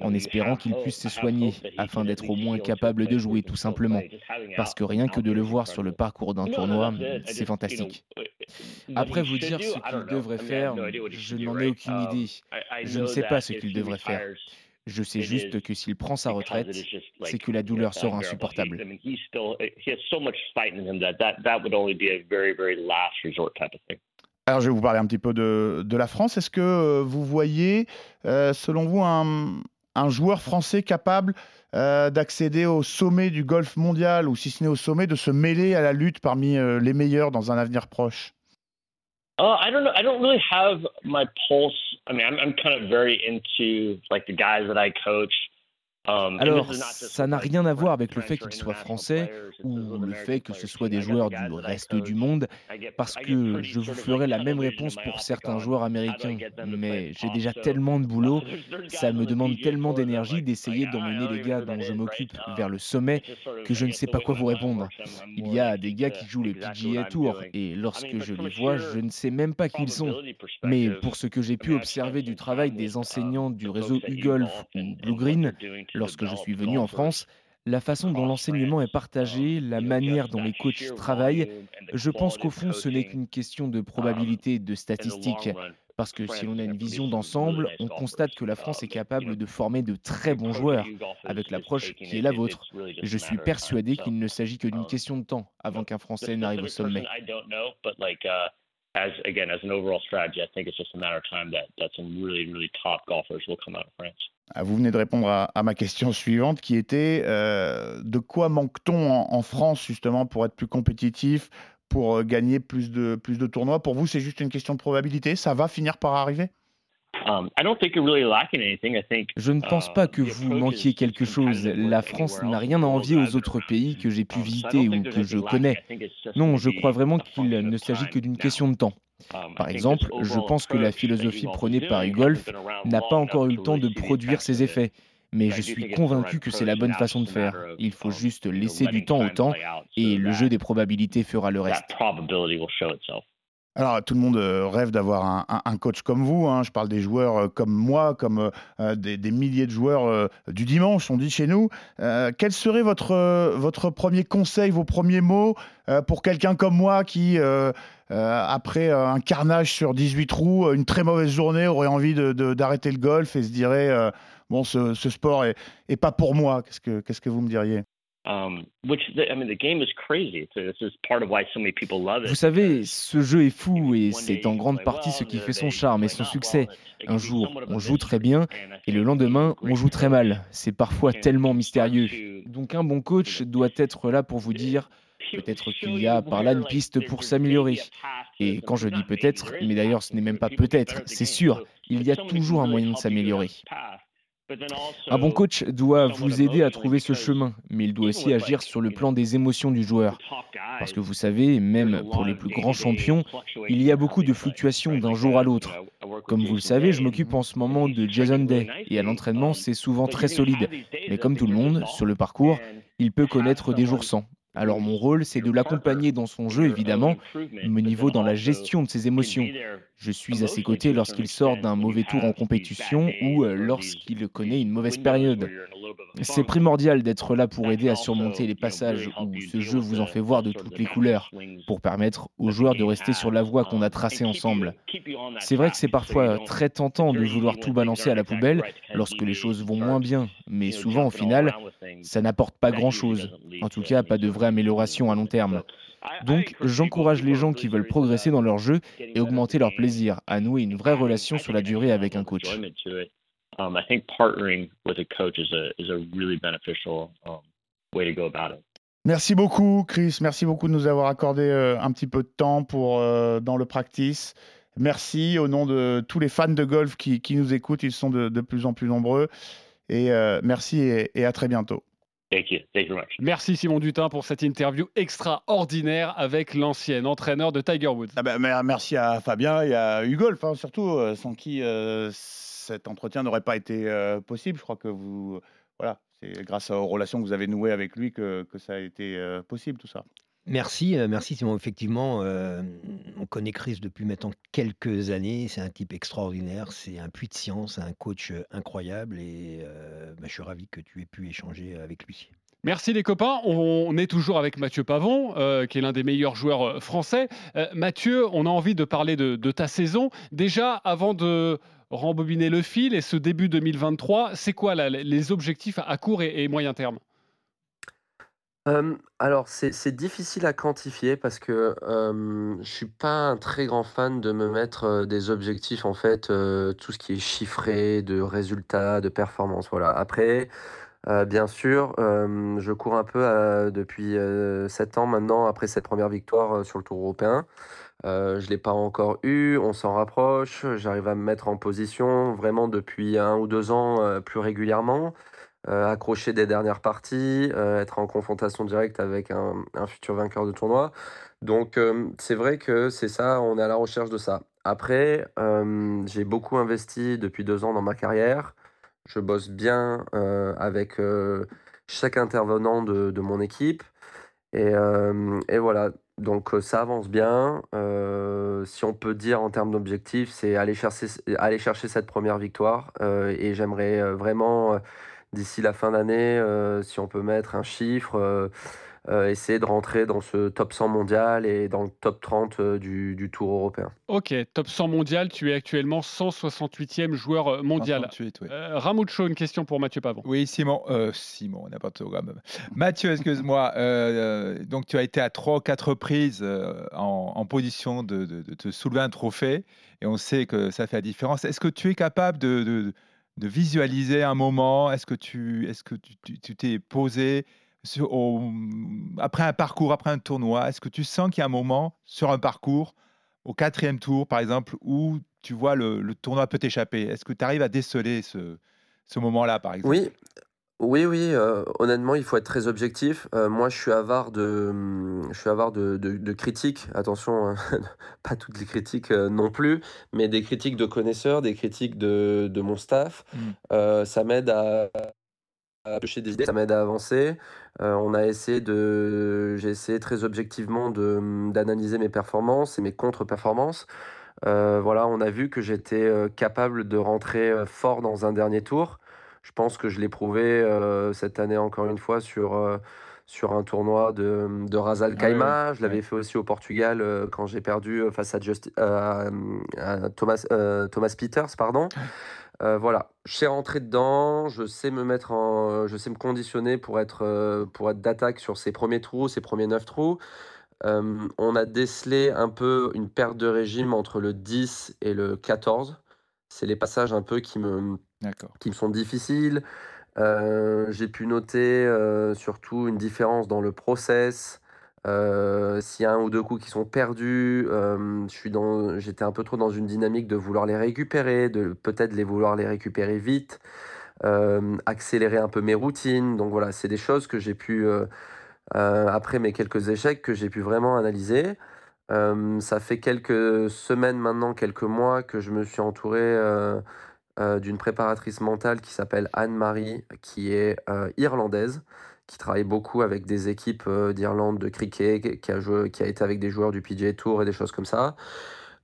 en espérant qu'il puisse se soigner, afin d'être au moins capable de jouer tout simplement. Parce que rien que de le voir sur le parcours d'un tournoi, c'est fantastique. Après vous dire ce qu'il devrait faire, je n'en ai aucune idée. Je ne sais pas ce qu'il devrait faire. Je sais juste que s'il prend sa retraite, c'est que la douleur sera insupportable. Alors, je vais vous parler un petit peu de, de la France. Est-ce que euh, vous voyez, euh, selon vous, un, un, joueur français capable euh, d'accéder au sommet du golf mondial, ou si ce n'est au sommet, de se mêler à la lutte parmi les meilleurs dans un avenir proche? Uh, I don't know. I don't really have my pulse. I mean, I'm, I'm kind of very into like the guys that I coach. Um, Alors, ça n'a rien à voir avec le fait qu'ils soient français ou le fait que ce soit des joueurs du reste du monde, parce que je vous ferai la même réponse pour certains joueurs américains, mais j'ai déjà tellement de boulot, ça me demande tellement d'énergie d'essayer d'emmener les gars dont je m'occupe vers le sommet que je ne sais pas quoi vous répondre. Il y a des gars qui jouent le PGA Tour, et lorsque je les vois, je ne sais même pas qui ils sont. Mais pour ce que j'ai pu observer du travail des enseignants du réseau U-Golf ou Blue Green, lorsque je suis venu en France, la façon dont l'enseignement est partagé, la manière dont les coachs travaillent, je pense qu'au fond, ce n'est qu'une question de probabilité, de statistiques. Parce que si l'on a une vision d'ensemble, on constate que la France est capable de former de très bons joueurs, avec l'approche qui est la vôtre. Je suis persuadé qu'il ne s'agit que d'une question de temps avant qu'un Français n'arrive au sommet. As again, as an overall strategy, I think it's just a matter of time that, that some really, really top golfers will come out of France. Ah, vous venez de répondre à, ma question suivante qui était euh, de quoi manque-t-on en, en, France justement pour être plus compétitif, pour euh, gagner plus de, plus de tournois? Pour vous, c'est juste une question de probabilité? Ça va finir par arriver? Je ne pense pas que vous manquiez quelque chose. La France n'a rien à envier aux autres pays que j'ai pu visiter ou que je connais. Non, je crois vraiment qu'il ne s'agit que d'une question de temps. Par exemple, je pense que la philosophie prônée par e-golf n'a pas encore eu le temps de produire ses effets. Mais je suis convaincu que c'est la bonne façon de faire. Il faut juste laisser du temps au temps et le jeu des probabilités fera le reste. Alors, tout le monde euh, rêve d'avoir un, coach comme vous. Hein. Je parle des joueurs euh, comme moi, comme euh, des, milliers de joueurs du dimanche, on dit chez nous. Quel serait votre, votre premier conseil, vos premiers mots pour quelqu'un comme moi qui, après un carnage sur 18 trous, une très mauvaise journée, aurait envie d'arrêter le golf et se dirait Bon, ce, sport est, pas pour moi. Qu'est-ce que, qu'est-ce que vous me diriez? Um, which I mean, the game is crazy. This is part of why so many people love it. Vous savez, ce jeu est fou et c'est en grande partie ce qui fait son charme et son succès. Un jour, on joue très bien et le lendemain, on joue très mal. C'est parfois tellement mystérieux. Donc un bon coach doit être là pour vous dire peut-être qu'il y a par là une piste pour s'améliorer. Et quand je dis peut-être, mais d'ailleurs ce n'est même pas peut-être, c'est sûr, il y a toujours un moyen de s'améliorer. Un bon coach doit vous aider à trouver ce chemin, mais il doit aussi agir sur le plan des émotions du joueur. Parce que vous savez, même pour les plus grands champions, il y a beaucoup de fluctuations d'un jour à l'autre. Comme vous le savez, je m'occupe en ce moment de Jason Day, et à l'entraînement, c'est souvent très solide. Mais comme tout le monde, sur le parcours, il peut connaître des jours sans. Alors mon rôle, c'est de l'accompagner dans son jeu, évidemment, mais au niveau dans la gestion de ses émotions. Je suis à ses côtés lorsqu'il sort d'un mauvais tour en compétition ou euh, lorsqu'il connaît une mauvaise période. C'est primordial d'être là pour aider à surmonter les passages où ce jeu vous en fait voir de toutes les couleurs, pour permettre aux joueurs de rester sur la voie qu'on a tracée ensemble. C'est vrai que c'est parfois très tentant de vouloir tout balancer à la poubelle lorsque les choses vont moins bien, mais souvent au final, ça n'apporte pas grand-chose. En tout cas, pas de vraie amélioration à long terme. Donc, j'encourage les gens qui veulent progresser dans leur jeu et augmenter leur plaisir à nouer une vraie relation sur la durée avec un coach. Um, I think partnering with a coach is a is a really beneficial um, way to go about it. Merci beaucoup, Chris. Merci beaucoup de nous avoir accordé euh, un petit peu de temps pour euh, dans le practice. Merci au nom de tous les fans de golf qui, qui nous écoutent. Ils sont de, de, plus en plus nombreux. Et euh, merci et, et à très bientôt. Thank you. Thank you very much. Merci Simon Dutin pour cette interview extraordinaire avec l'ancien entraîneur de Tiger Woods. Ah ben, merci à Fabien et à Hugolf, hein, surtout, euh, sans qui euh, cet entretien n'aurait pas été euh, possible. Je crois que vous. Voilà, c'est grâce aux relations que vous avez nouées avec lui que, que ça a été euh, possible, tout ça. Merci, euh, merci Simon. Effectivement, euh, on connaît Chris depuis maintenant quelques années. C'est un type extraordinaire, c'est un puits de science, un coach euh, incroyable et bah, je suis ravi que tu aies pu échanger avec lui. Merci les copains. On est toujours avec Mathieu Pavon, qui est l'un des meilleurs joueurs français. Mathieu, on a envie de parler de, ta saison. Déjà, avant de rembobiner le fil et ce début 2023, c'est quoi les objectifs à court et moyen terme? Alors, c'est difficile à quantifier parce que euh, je suis pas un très grand fan de me mettre des objectifs, en fait, tout ce qui est chiffré, de résultats, de performance. Voilà. Après, bien sûr, je cours un peu depuis 7 ans maintenant, après cette première victoire sur le Tour européen. je ne l'ai pas encore eu, on s'en rapproche, j'arrive à me mettre en position vraiment depuis un ou deux ans plus régulièrement. Euh, accrocher des dernières parties, euh, être en confrontation directe avec un, futur vainqueur de tournoi. Donc euh, c'est vrai que c'est ça, on est à la recherche de ça. Après, j'ai beaucoup investi depuis deux ans dans ma carrière. Je bosse bien avec chaque intervenant de, mon équipe. Et, et voilà, donc ça avance bien. Si on peut dire en termes d'objectifs, c'est aller chercher, aller chercher cette première victoire. Et j'aimerais vraiment d'ici la fin d'année, euh, si on peut mettre un chiffre, euh, euh, essayer de rentrer dans ce top 100 mondial et dans le top 30 du, du, Tour européen. Ok, top 100 mondial, tu es actuellement 168e joueur mondial. 168, oui. euh, Ramucho, une question pour Mathieu Pavon. Oui, Simon, euh, Simon, n'importe quoi même. Mathieu, excuse-moi, donc tu as été à 3 ou 4 reprises en, en, position de, de, de, te soulever un trophée et on sait que ça fait la différence. Est-ce que tu es capable de, de de visualiser un moment? Est-ce que tu est-ce que tu t'es posé sur, au, après un parcours, après un tournoi Est-ce que tu sens qu'il y a un moment sur un parcours, au quatrième tour par exemple, où tu vois le, le tournoi peut t'échapper? Est-ce que tu arrives à déceler ce, ce moment-là par exemple? Oui, oui, oui, euh, honnêtement, il faut être très objectif. Euh, moi, je suis avare de, je suis avare de, de, de critiques. Attention, hein, pas toutes les critiques euh, non plus, mais des critiques de connaisseurs, des critiques de, de mon staff. Mmh. ça m'aide à, des idées, ça m'aide à avancer. on a essayé de, j'ai essayé très objectivement de, d'analyser mes performances et mes contre-performances. voilà, on a vu que j'étais capable de rentrer fort dans un dernier tour. Je pense que je l'ai prouvé euh, cette année encore une fois sur, euh, sur un tournoi de, de Razal Kaima. Ouais. Je l'avais ouais. fait aussi au Portugal euh, quand j'ai perdu face à, Just, à Thomas, Thomas Peters. Pardon. voilà, je sais rentrer dedans, je sais me mettre en, je sais me conditionner pour être, pour être d'attaque sur ces premiers trous, ces premiers 9 trous. on a décelé un peu une perte de régime entre le 10 et le 14. C'est les passages un peu qui me, qui me sont difficiles. j'ai pu noter surtout une différence dans le process. S'il y a un ou deux coups qui sont perdus, j'étais un peu trop dans une dynamique de vouloir les récupérer, de peut-être les vouloir les récupérer vite, accélérer un peu mes routines. Donc voilà, c'est des choses que j'ai pu, après mes quelques échecs, que j'ai pu vraiment analyser. ça fait quelques semaines maintenant, quelques mois que je me suis entouré d'une préparatrice mentale qui s'appelle Anne-Marie, qui est irlandaise qui travaille beaucoup avec des équipes euh, d'Irlande de cricket, qui a, joué, qui a été avec des joueurs du PGA Tour et des choses comme ça.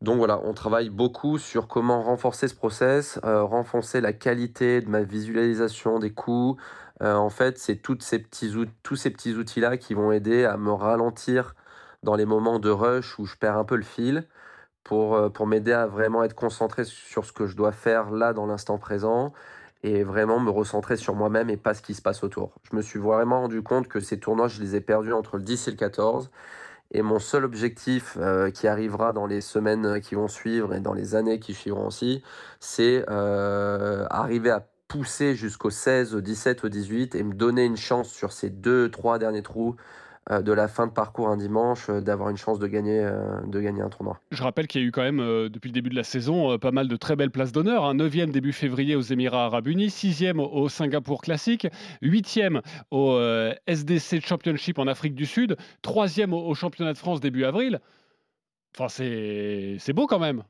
Donc voilà, on travaille beaucoup sur comment renforcer ce process, euh, renforcer la qualité de ma visualisation des coups. Euh, en fait, c'est ces petits tous ces petits outils-là qui vont aider à me ralentir dans les moments de rush où je perds un peu le fil pour, pour m'aider à vraiment être concentré sur ce que je dois faire là dans l'instant présent et vraiment me recentrer sur moi-même et pas ce qui se passe autour. Je me suis vraiment rendu compte que ces tournois, je les ai perdus entre le 10 et le 14. Et mon seul objectif euh, qui arrivera dans les semaines qui vont suivre et dans les années qui suivront aussi, c'est euh, arriver à pousser jusqu'au 16, au 17, au 18 et me donner une chance sur ces deux, trois derniers trous euh, de la fin de parcours un dimanche, euh, d'avoir une chance de gagner, euh, de gagner un tournoi. Je rappelle qu'il y a eu quand même, depuis le début de la saison, pas mal de très belles places d'honneur. Un 9e début février aux Émirats Arabes Unis, 6e au Singapour Classic, 8e au SDC Championship en Afrique du Sud, 3e au Championnat de France début avril. Enfin, c'est beau quand même.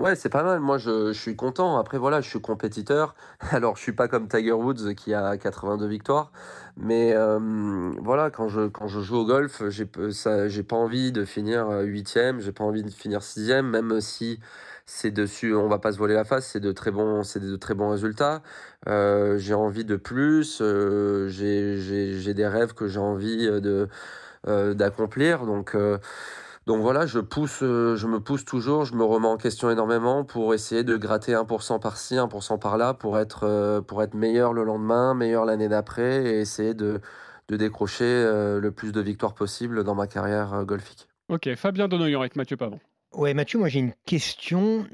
Ouais, c'est pas mal. Moi, je, suis content. Après, voilà, je suis compétiteur. Alors, je suis pas comme Tiger Woods qui a 82 victoires. Mais voilà, quand je, quand je joue au golf, j'ai pas envie de finir huitième, j'ai pas envie de finir sixième, même si c'est dessus, on va pas se voiler la face, c'est de très bons, de très bons résultats. j'ai envie de plus, j'ai, j'ai, des rêves que j'ai envie d'accomplir. Donc, donc voilà, je pousse, euh, je me pousse toujours, je me remets en question énormément pour essayer de gratter 1% par-ci, 1% par-là, pour être, euh, pour être meilleur le lendemain, meilleur l'année d'après, et essayer de, de décrocher euh, le plus de victoires possible dans ma carrière golfique. Ok, Fabien Donoyan avec Mathieu Pavon. Ouais, Mathieu, moi j'ai une question.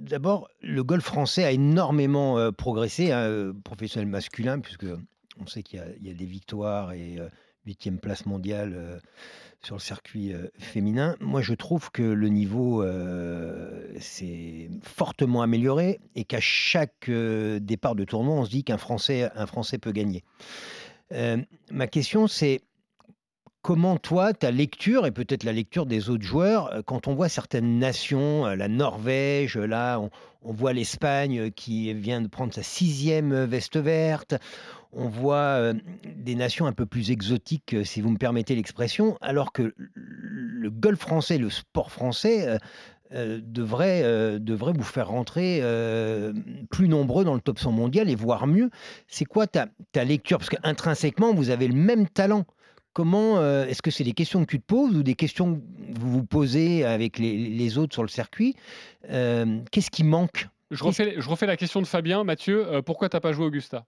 D'abord, le golf français a énormément progressé, hein, professionnel masculin, puisque on sait qu'il y, y, a des victoires et huitième place mondiale sur le circuit féminin. Moi, je trouve que le niveau s'est fortement amélioré et qu'à chaque départ de tournoi, on se dit qu'un Français, peut gagner. ma question, c'est comment toi, ta lecture et peut-être la lecture des autres joueurs, quand on voit certaines nations, la Norvège, là, on, on voit l'Espagne qui vient de prendre sa sixième veste verte, on voit des nations un peu plus exotiques, si vous me permettez l'expression, alors que le golf français, le sport français, devrait, devrait vous faire rentrer plus nombreux dans le top 100 mondial et voire mieux. C'est quoi ta, ta lecture? Parce qu'intrinsèquement, vous avez le même talent. Comment est-ce que c'est des questions que tu te poses ou des questions que vous vous posez avec les, les autres sur le circuit? Qu'est-ce qui manque? Je refais, je refais, la question de Fabien. Mathieu, pourquoi tu n'as pas joué Augusta?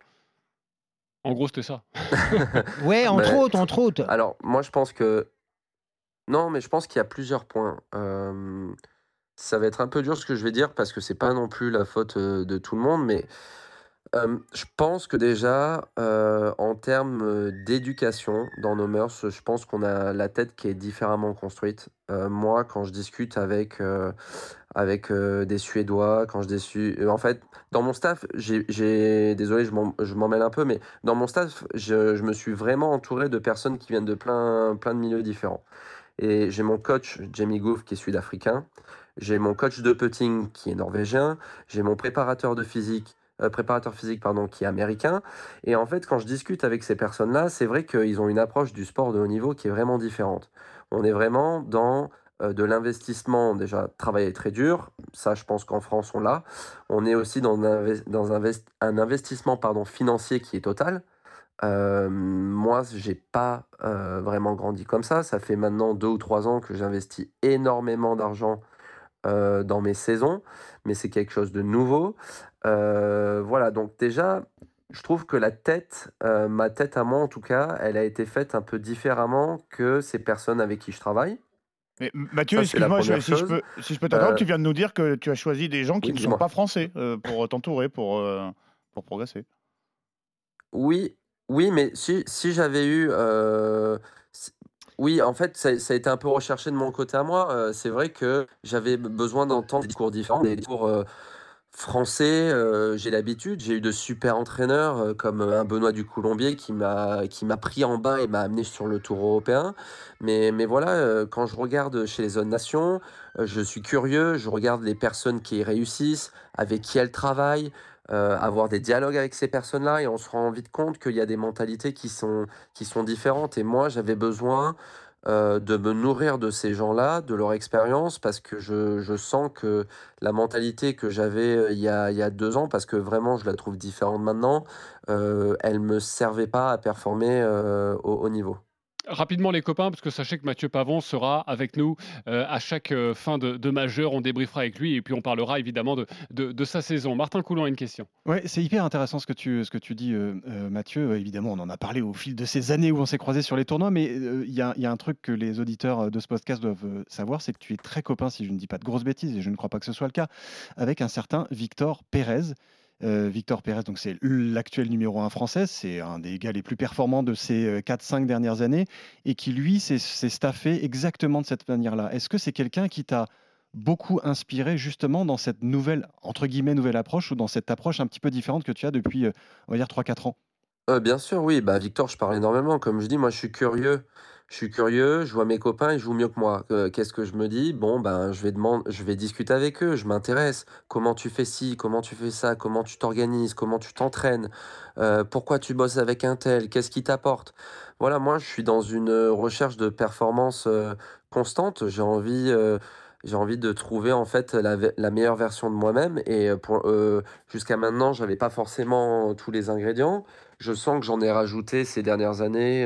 En gros, c'était ça. ouais, entre autres, entre autres. Alors, moi, je pense que. Non, mais je pense qu'il y a plusieurs points. Ça va être un peu dur ce que je vais dire parce que c'est pas non plus la faute de tout le monde, mais je pense que déjà, en termes d'éducation dans nos mœurs, je pense qu'on a la tête qui est différemment construite. moi, quand je discute avec, avec des Suédois, quand je discute... En fait, dans mon staff, j'ai... Désolé, je m'en mêle un peu, mais dans mon staff, je, je me suis vraiment entouré de personnes qui viennent de plein, plein de milieux différents. Et j'ai mon coach, Jamie Gouff, qui est sud-africain. J'ai mon coach de putting, qui est norvégien. J'ai mon préparateur de physique préparateur physique pardon, qui est américain. Et en fait, quand je discute avec ces personnes-là, c'est vrai qu'ils ont une approche du sport de haut niveau qui est vraiment différente. On est vraiment dans euh, de l'investissement, déjà travailler très dur, ça je pense qu'en France on l'a. On est aussi dans un, un, investissement pardon, financier qui est total. Euh, moi, j'ai pas vraiment grandi comme ça. Ça fait maintenant deux ou trois ans que j'investis énormément d'argent euh, dans mes saisons, mais c'est quelque chose de nouveau. Euh, voilà, donc déjà, je trouve que la tête, euh, ma tête à moi en tout cas, elle a été faite un peu différemment que ces personnes avec qui je travaille. Mais Mathieu, excuse-moi, si je chose. peux, si je peux t'interrompre, Euh, tu viens de nous dire que tu as choisi des gens qui oui, ne sont pas français euh, pour t'entourer, pour, euh, pour progresser. Oui, oui, mais si, si j'avais eu. euh, si- oui, en fait, ça, ça a été un peu recherché de mon côté à moi. Euh, c'est vrai que j'avais besoin d'entendre des discours différents, des discours euh, français. euh, j'ai l'habitude. J'ai eu de super entraîneurs euh, comme un Benoît du Colombier qui m'a qui m'a pris en bas et m'a amené sur le tour européen. Mais, mais voilà, euh, quand je regarde chez les autres nations, euh, je suis curieux. Je regarde les personnes qui réussissent, avec qui elles travaillent euh, avoir des dialogues avec ces personnes-là et on se rend vite compte qu'il y a des mentalités qui sont, qui sont différentes. Et moi, j'avais besoin euh, de me nourrir de ces gens-là, de leur expérience, parce que je, je sens que la mentalité que j'avais euh, il y a, il y a deux ans, parce que vraiment je la trouve différente maintenant, euh, elle ne me servait pas à performer au haut niveau. Rapidement les copains, parce que sachez que Mathieu Pavon sera avec nous euh, à chaque euh, fin de, de majeur, on débriefera avec lui et puis on parlera évidemment de, de- sa saison. Martin Coulon a une question. Ouais, c'est hyper intéressant ce que tu, ce que tu dis, euh, Mathieu. Évidemment, on en a parlé au fil de ces années où on s'est croisés sur les tournois, mais il y, y a un truc que les auditeurs de ce podcast doivent savoir, c'est que tu es très copain, si je ne dis pas de grosses bêtises, et je ne crois pas que ce soit le cas, avec un certain Victor Pérez. Euh, Victor Pérez, donc c'est l'actuel numéro 1 français, c'est un des gars les plus performants de ces euh, 4-5 dernières années, et qui lui s'est staffé exactement de cette manière-là. Est-ce que c'est quelqu'un qui t'a beaucoup inspiré justement dans cette nouvelle, entre guillemets, nouvelle approche, ou dans cette approche un petit peu différente que tu as depuis, euh, on va dire, 3-4 ans? Euh, bien sûr, oui. Bah, Victor, je parle énormément. Comme je dis, moi, je suis curieux. Je suis curieux, je vois mes copains, ils jouent mieux que moi. Euh, Qu'est-ce que je me dis? Bon, ben, je vais demander, je vais discuter avec eux, je m'intéresse. Comment tu fais ci, comment tu fais ça, comment tu t'organises, comment tu t'entraînes, euh, pourquoi tu bosses avec un tel, qu'est-ce qui t'apporte? Voilà, moi, je suis dans une euh, recherche de performance constante. J'ai envie, j'ai envie de trouver en fait la, meilleure version de moi-même. Et jusqu'à maintenant, j'avais pas forcément tous les ingrédients. Je sens que j'en ai rajouté ces dernières années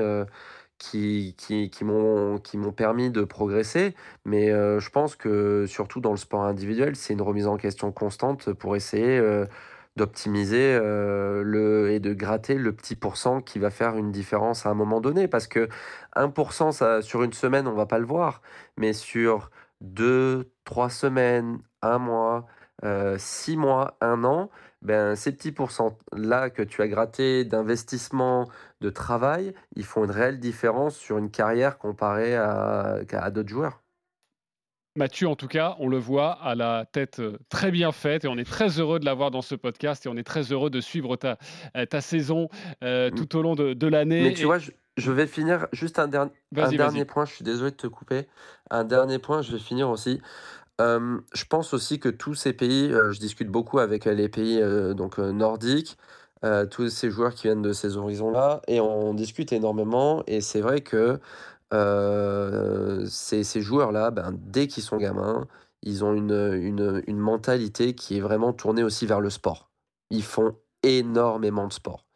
qui, qui, qui m'ont, permis de progresser. Mais euh, je pense que surtout dans le sport individuel, c'est une remise en question constante pour essayer euh, d'optimiser euh, le, et de gratter le petit pourcent qui va faire une différence à un moment donné. Parce que 1%, ça, sur une semaine, on va pas le voir. Mais sur deux, trois semaines, un mois, euh, six mois, un an, ben, ces petits pourcents-là que tu as grattés d'investissement, de travail, ils font une réelle différence sur une carrière comparée à, à d'autres joueurs. Mathieu, en tout cas, on le voit à la tête euh, très bien faite et on est très heureux de l'avoir dans ce podcast et on est très heureux de suivre ta, euh, ta saison euh, tout au long de, de l'année. Mais tu Et- vois, je, je vais finir juste un, derni- un dernier point. Je suis désolé de te couper. Un dernier point, je vais finir aussi. Je pense aussi que tous ces pays, je discute beaucoup avec les pays donc nordiques, tous ces joueurs qui viennent de ces horizons-là, et on discute énormément. Et c'est vrai que ces, ces joueurs-là, ben, dès qu'ils sont gamins, ils ont une, une, une mentalité qui est vraiment tournée aussi vers le sport. Ils font énormément de sport.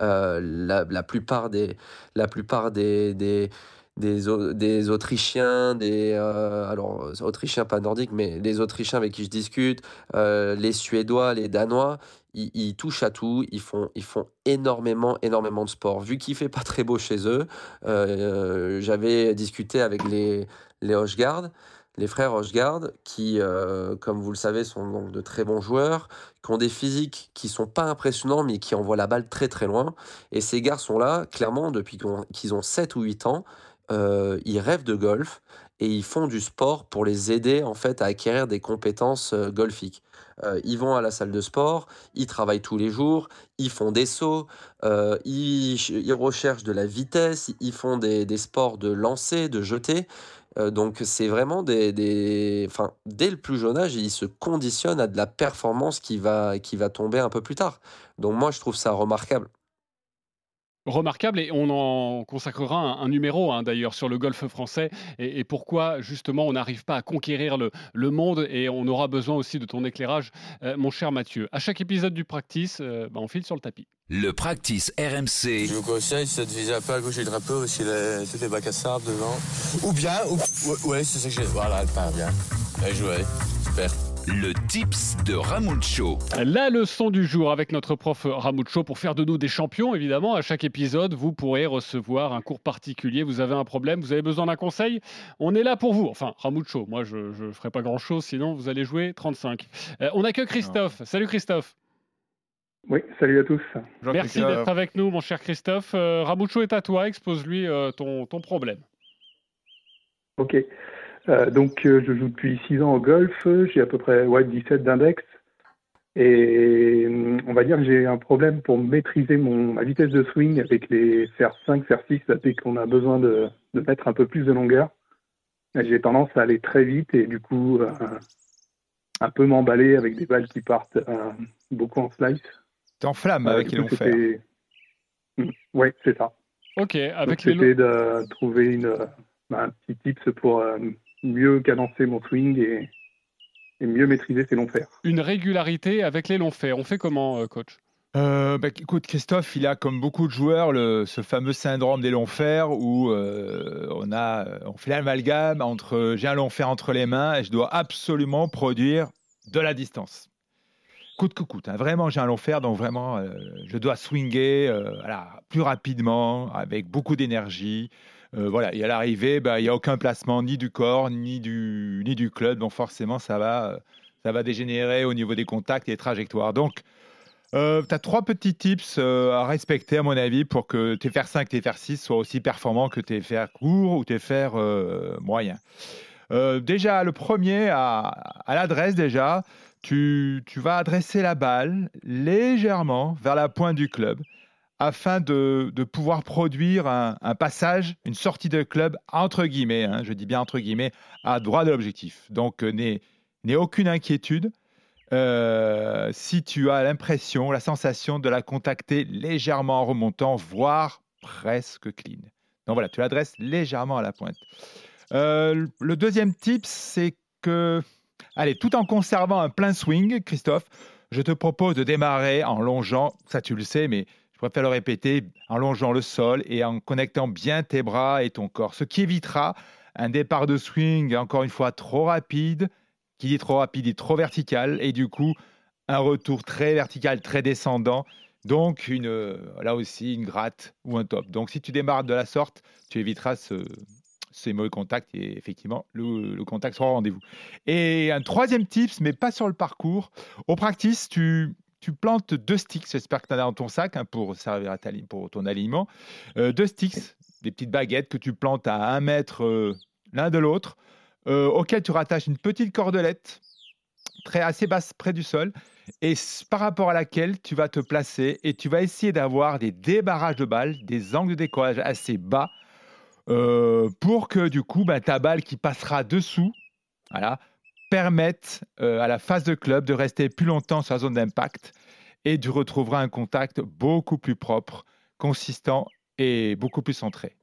La, la plupart des, la plupart des, des, des, des Autrichiens, des, euh, alors Autrichiens pas nordiques, mais les Autrichiens avec qui je discute, euh, les Suédois, les Danois, ils, touchent à tout, ils font, ils font énormément, énormément de sport. Vu qu'il fait pas très beau chez eux, euh, j'avais discuté avec les, les les frères Hochgard, qui, comme vous le savez, sont donc de très bons joueurs, qui ont des physiques qui sont pas impressionnants, mais qui envoient la balle très très loin. Et ces garçons-là, clairement, depuis qu'ils ont 7 ou 8 ans, euh, ils rêvent de golf et ils font du sport pour les aider en fait à acquérir des compétences euh, golfiques. Euh, ils vont à la salle de sport, ils travaillent tous les jours, ils font des sauts, ils, ch- ils recherchent de la vitesse, ils font des, sports de lancer, de jeter. Donc c'est vraiment des, des... Enfin, dès le plus jeune âge, ils se conditionnent à de la performance qui va, qui va tomber un peu plus tard. Donc moi, je trouve ça remarquable. Remarquable et on en consacrera un, un numéro hein, d'ailleurs sur le golf français et, et pourquoi justement on n'arrive pas à conquérir le, le monde et on aura besoin aussi de ton éclairage, euh, mon cher Mathieu. À chaque épisode du practice, euh, bah, on file sur le tapis. Le practice RMC. Je vous conseille, c'est de viser un peu à gauche du drapeau, aussi les, toutes les bacs à sable devant. Ou bien, ou, ouais, c'est ça que j'ai. Voilà, elle part bien. Bien joué. Le tips de Ramucho. La leçon du jour avec notre prof Ramucho pour faire de nous des champions, évidemment. À chaque épisode, vous pourrez recevoir un cours particulier. Vous avez un problème, vous avez besoin d'un conseil. On est là pour vous. Enfin, Ramucho, moi, je ne ferai pas grand-chose, sinon vous allez jouer 35. Euh, on n'a que Christophe. Salut Christophe. Oui, salut à tous. Merci d'être avec nous, mon cher Christophe. Euh, Ramucho est à toi. Expose-lui euh, ton, ton problème. Ok. Euh, donc, euh, je joue depuis 6 ans au golf. J'ai à peu près ouais, 17 d'index. Et hum, on va dire que j'ai un problème pour maîtriser mon, ma vitesse de swing avec les fer 5, fer 6, dès qu'on a besoin de, de, mettre un peu plus de longueur. J'ai tendance à aller très vite et du coup, euh, un peu m'emballer avec des balles qui partent euh, beaucoup en slice. T'enflammes avec les longs fer. Oui, c'est ça. Ok, avec Donc, les de trouver une, un petit tips pour mieux cadencer mon swing et, et mieux maîtriser ses longs fers. Une régularité avec les longs fers. On fait comment, coach? Euh, bah, écoute, Christophe, il a comme beaucoup de joueurs le, ce fameux syndrome des longs fers où euh, on, a, on fait l'amalgame entre j'ai un long fer entre les mains et je dois absolument produire de la distance. Coûte que coûte, hein. vraiment j'ai un long fer, donc vraiment euh, je dois swinger voilà, plus rapidement, avec beaucoup d'énergie. Euh, voilà, et à l'arrivée, bah, il n'y a aucun placement ni du corps, ni du, ni du club. Donc forcément, ça va, ça va dégénérer au niveau des contacts et des trajectoires. Donc, euh, tu as trois petits tips euh, à respecter, à mon avis, pour que tes fers 5 tes fers 6 soient aussi performants que tes fers courts ou tes fers moyens. déjà, le premier, à, à l'adresse, déjà, tu, tu vas adresser la balle légèrement vers la pointe du club afin de, pouvoir produire un, passage, une sortie de club entre guillemets, hein, je dis bien entre guillemets, à droit de l'objectif. Donc, euh, n'aie aucune inquiétude. Euh, si tu as l'impression, la sensation de la contacter légèrement en remontant, voire presque clean. Donc voilà, tu l'adresses légèrement à la pointe. Euh, le deuxième tip, c'est que, allez, tout en conservant un plein swing, Christophe, je te propose de démarrer en longeant, ça tu le sais, mais je préfère le répéter en longeant le sol et en connectant bien tes bras et ton corps, ce qui évitera un départ de swing, encore une fois, trop rapide, qui dit trop rapide dit trop vertical, et du coup, un retour très vertical, très descendant, donc une, là aussi une gratte ou un top. Donc si tu démarres de la sorte, tu éviteras ce, ces mauvais contacts et effectivement, le, le contact sera au rendez-vous. Et un troisième tips, mais pas sur le parcours, au practice, tu tu plantes deux sticks, j'espère que tu en as dans ton sac hein, pour servir à pour ton alignement. Euh, deux sticks, des petites baguettes que tu plantes à un mètre euh, l'un de l'autre, euh, auquel tu rattaches une petite cordelette très assez basse près du sol et par rapport à laquelle tu vas te placer et tu vas essayer d'avoir des débarrages de balles, des angles de décollage assez bas pour que du coup bah, ta balle qui passera dessous, voilà, permettent euh, à la phase de club de rester plus longtemps sur la zone d'impact et tu retrouveras un contact beaucoup plus propre, consistant et beaucoup plus centré.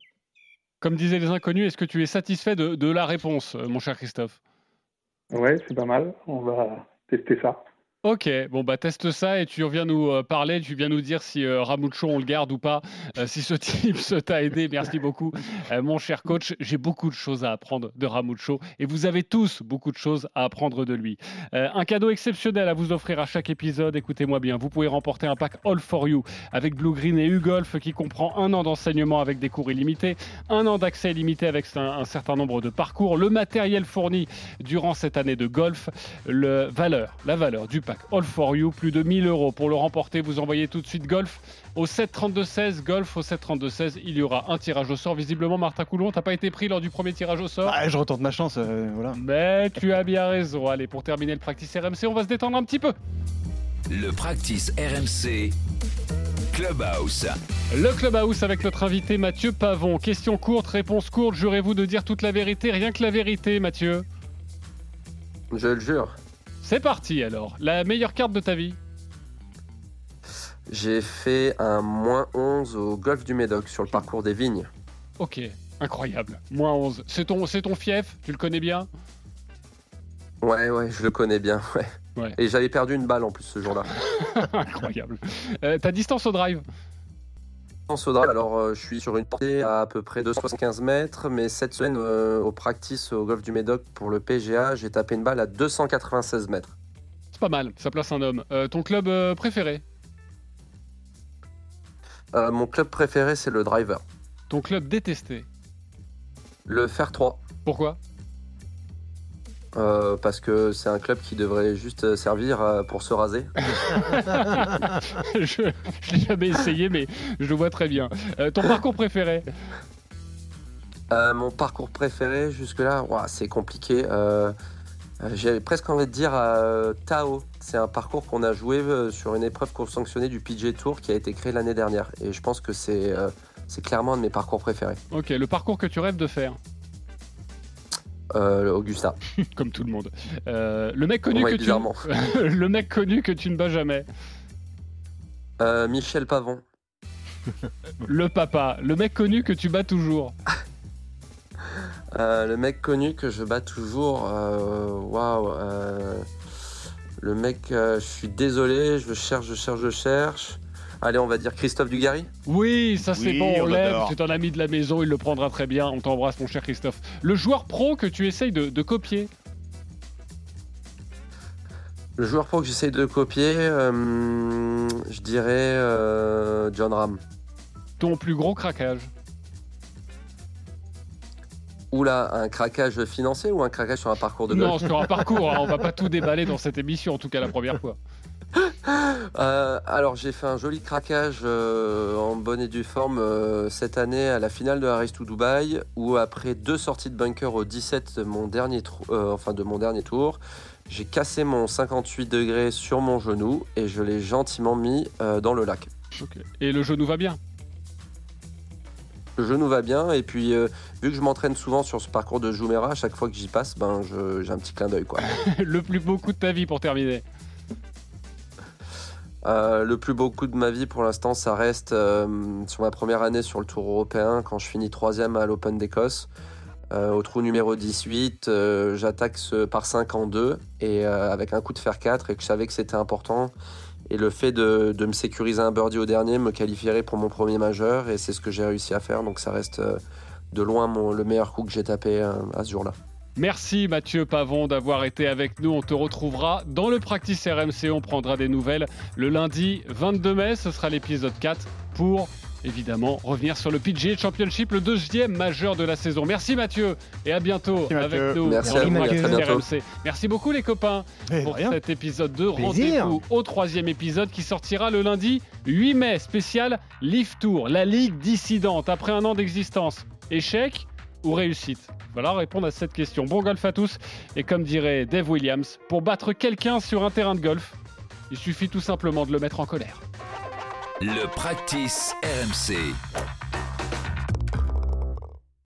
Comme disaient les inconnus, est-ce que tu es satisfait de, de la réponse, euh, mon cher Christophe? Ouais, c'est pas mal. On va tester ça. Ok, bon bah teste ça et tu reviens nous euh, parler, tu viens nous dire si euh, Ramucho on le garde ou pas, euh, si ce type t'a aidé, merci beaucoup. Mon cher coach, j'ai beaucoup de choses à apprendre de Ramucho et vous avez tous beaucoup de choses à apprendre de lui. un cadeau exceptionnel à vous offrir à chaque épisode, écoutez-moi bien, vous pouvez remporter un pack All for You avec Blue Green et U-Golf qui comprend un an d'enseignement avec des cours illimités, un an d'accès illimité avec un, un, certain nombre de parcours, le matériel fourni durant cette année de golf, le valeur, la valeur du pack All for You, plus de 1000 euros. Pour le remporter, vous envoyez tout de suite Golf au 732-16. Golf au 732-16. Il y aura un tirage au sort. Visiblement, Martin Coulon, t'as pas été pris lors du premier tirage au sort? Ah, je retente ma chance, euh, voilà. Mais tu as bien raison. Allez, pour terminer le practice RMC, on va se détendre un petit peu. Le practice RMC. Clubhouse. Le Clubhouse avec notre invité Mathieu Pavon. Question courte, réponse courte. Jurez-vous de dire toute la vérité, rien que la vérité, Mathieu? Je le jure. C'est parti alors. La meilleure carte de ta vie J'ai fait un moins 11 au golf du Médoc sur le parcours des vignes. Ok, incroyable. Moins 11. C'est ton, c'est ton fief? Tu le connais bien? Ouais, ouais, je le connais bien, ouais. ouais. Et j'avais perdu une balle en plus ce jour-là. incroyable. Euh, ta distance au drive? Alors, euh, je suis sur une portée à à peu près 275 mètres, mais cette semaine, euh, au practice au golf du Médoc pour le PGA, j'ai tapé une balle à 296 mètres. C'est pas mal, ça place un homme. Euh, ton club préféré? Euh, mon club préféré, c'est le driver. Ton club détesté? Le Fer 3. Pourquoi? Euh, parce que c'est un club qui devrait juste servir euh, pour se raser. Je je l'ai jamais essayé, mais je le vois très bien. Euh, ton parcours préféré? Euh, mon parcours préféré jusque-là, c'est compliqué. Euh, euh, J'ai presque envie de dire euh, Tao. C'est un parcours qu'on a joué euh, sur une épreuve qu'on sanctionnée du PG Tour qui a été créé l'année dernière. Et je pense que c'est euh, c'est clairement un de mes parcours préférés. Ok, le parcours que tu rêves de faire Euh, Augusta. Comme tout le monde. Euh, le mec connu Ouais, que tu... le mec connu que tu ne bats jamais. Euh, Michel Pavon. Le papa. Le mec connu que tu bats toujours. Euh, le mec connu que je bats toujours. euh, Waouh. le mec, je suis désolé, je cherche, je cherche, je cherche. Allez, on va dire Christophe Dugarry. Oui, ça c'est Oui, bon, on l'aime. C'est un ami de la maison, il le prendra très bien. On t'embrasse, mon cher Christophe. Le joueur pro que tu essayes de, de copier. Le joueur pro que j'essaye de copier, euh, je dirais euh, John Ram. Ton plus gros craquage. Oula, un craquage financier ou un craquage sur un parcours de Non, golf sur un parcours, hein, on va pas tout déballer dans cette émission, en tout cas la première fois. Euh, alors j'ai fait un joli craquage euh, en bonne et due forme euh, cette année à la finale de Harris to Dubaï où après deux sorties de bunker au 17 de mon dernier, enfin, de mon dernier tour, j'ai cassé mon 58 degrés sur mon genou et je l'ai gentiment mis dans le lac. Et le genou va bien? Le genou va bien et puis euh, vu que je m'entraîne souvent sur ce parcours de Jumeirah, à chaque fois que j'y passe, ben j'ai un petit clin d'œil quoi. le plus beau coup de ta vie pour terminer. Euh, le plus beau coup de ma vie pour l'instant, ça reste euh, sur ma première année sur le Tour européen quand je finis troisième à l'Open d'Écosse. Euh, au trou numéro 18, euh, j'attaque par 5 en 2 et avec un coup de fer 4 et que je savais que c'était important. Et le fait de, me sécuriser un birdie au dernier me qualifierait pour mon premier majeur et c'est ce que j'ai réussi à faire. Donc ça reste de loin le meilleur coup que j'ai tapé à ce jour-là. Merci Mathieu Pavon d'avoir été avec nous. On te retrouvera dans le Practice RMC. On prendra des nouvelles le lundi 22 mai. Ce sera l'épisode 4 pour évidemment revenir sur le PGA Championship, le deuxième majeur de la saison. Merci Mathieu et à bientôt Merci, Mathieu. avec nous Merci dans à le vous, à. RMC. Merci beaucoup les copains pour rien. cet épisode 2. Plaisir. Rendez-vous au troisième épisode qui sortira le lundi 8 mai, spécial Live Tour, la ligue dissidente après un an d'existence. Échec réussite Voilà, répondre à cette question. Bon golf à tous. Et comme dirait Dave Williams, pour battre quelqu'un sur un terrain de golf, il suffit tout simplement de le mettre en colère. Le practice RMC.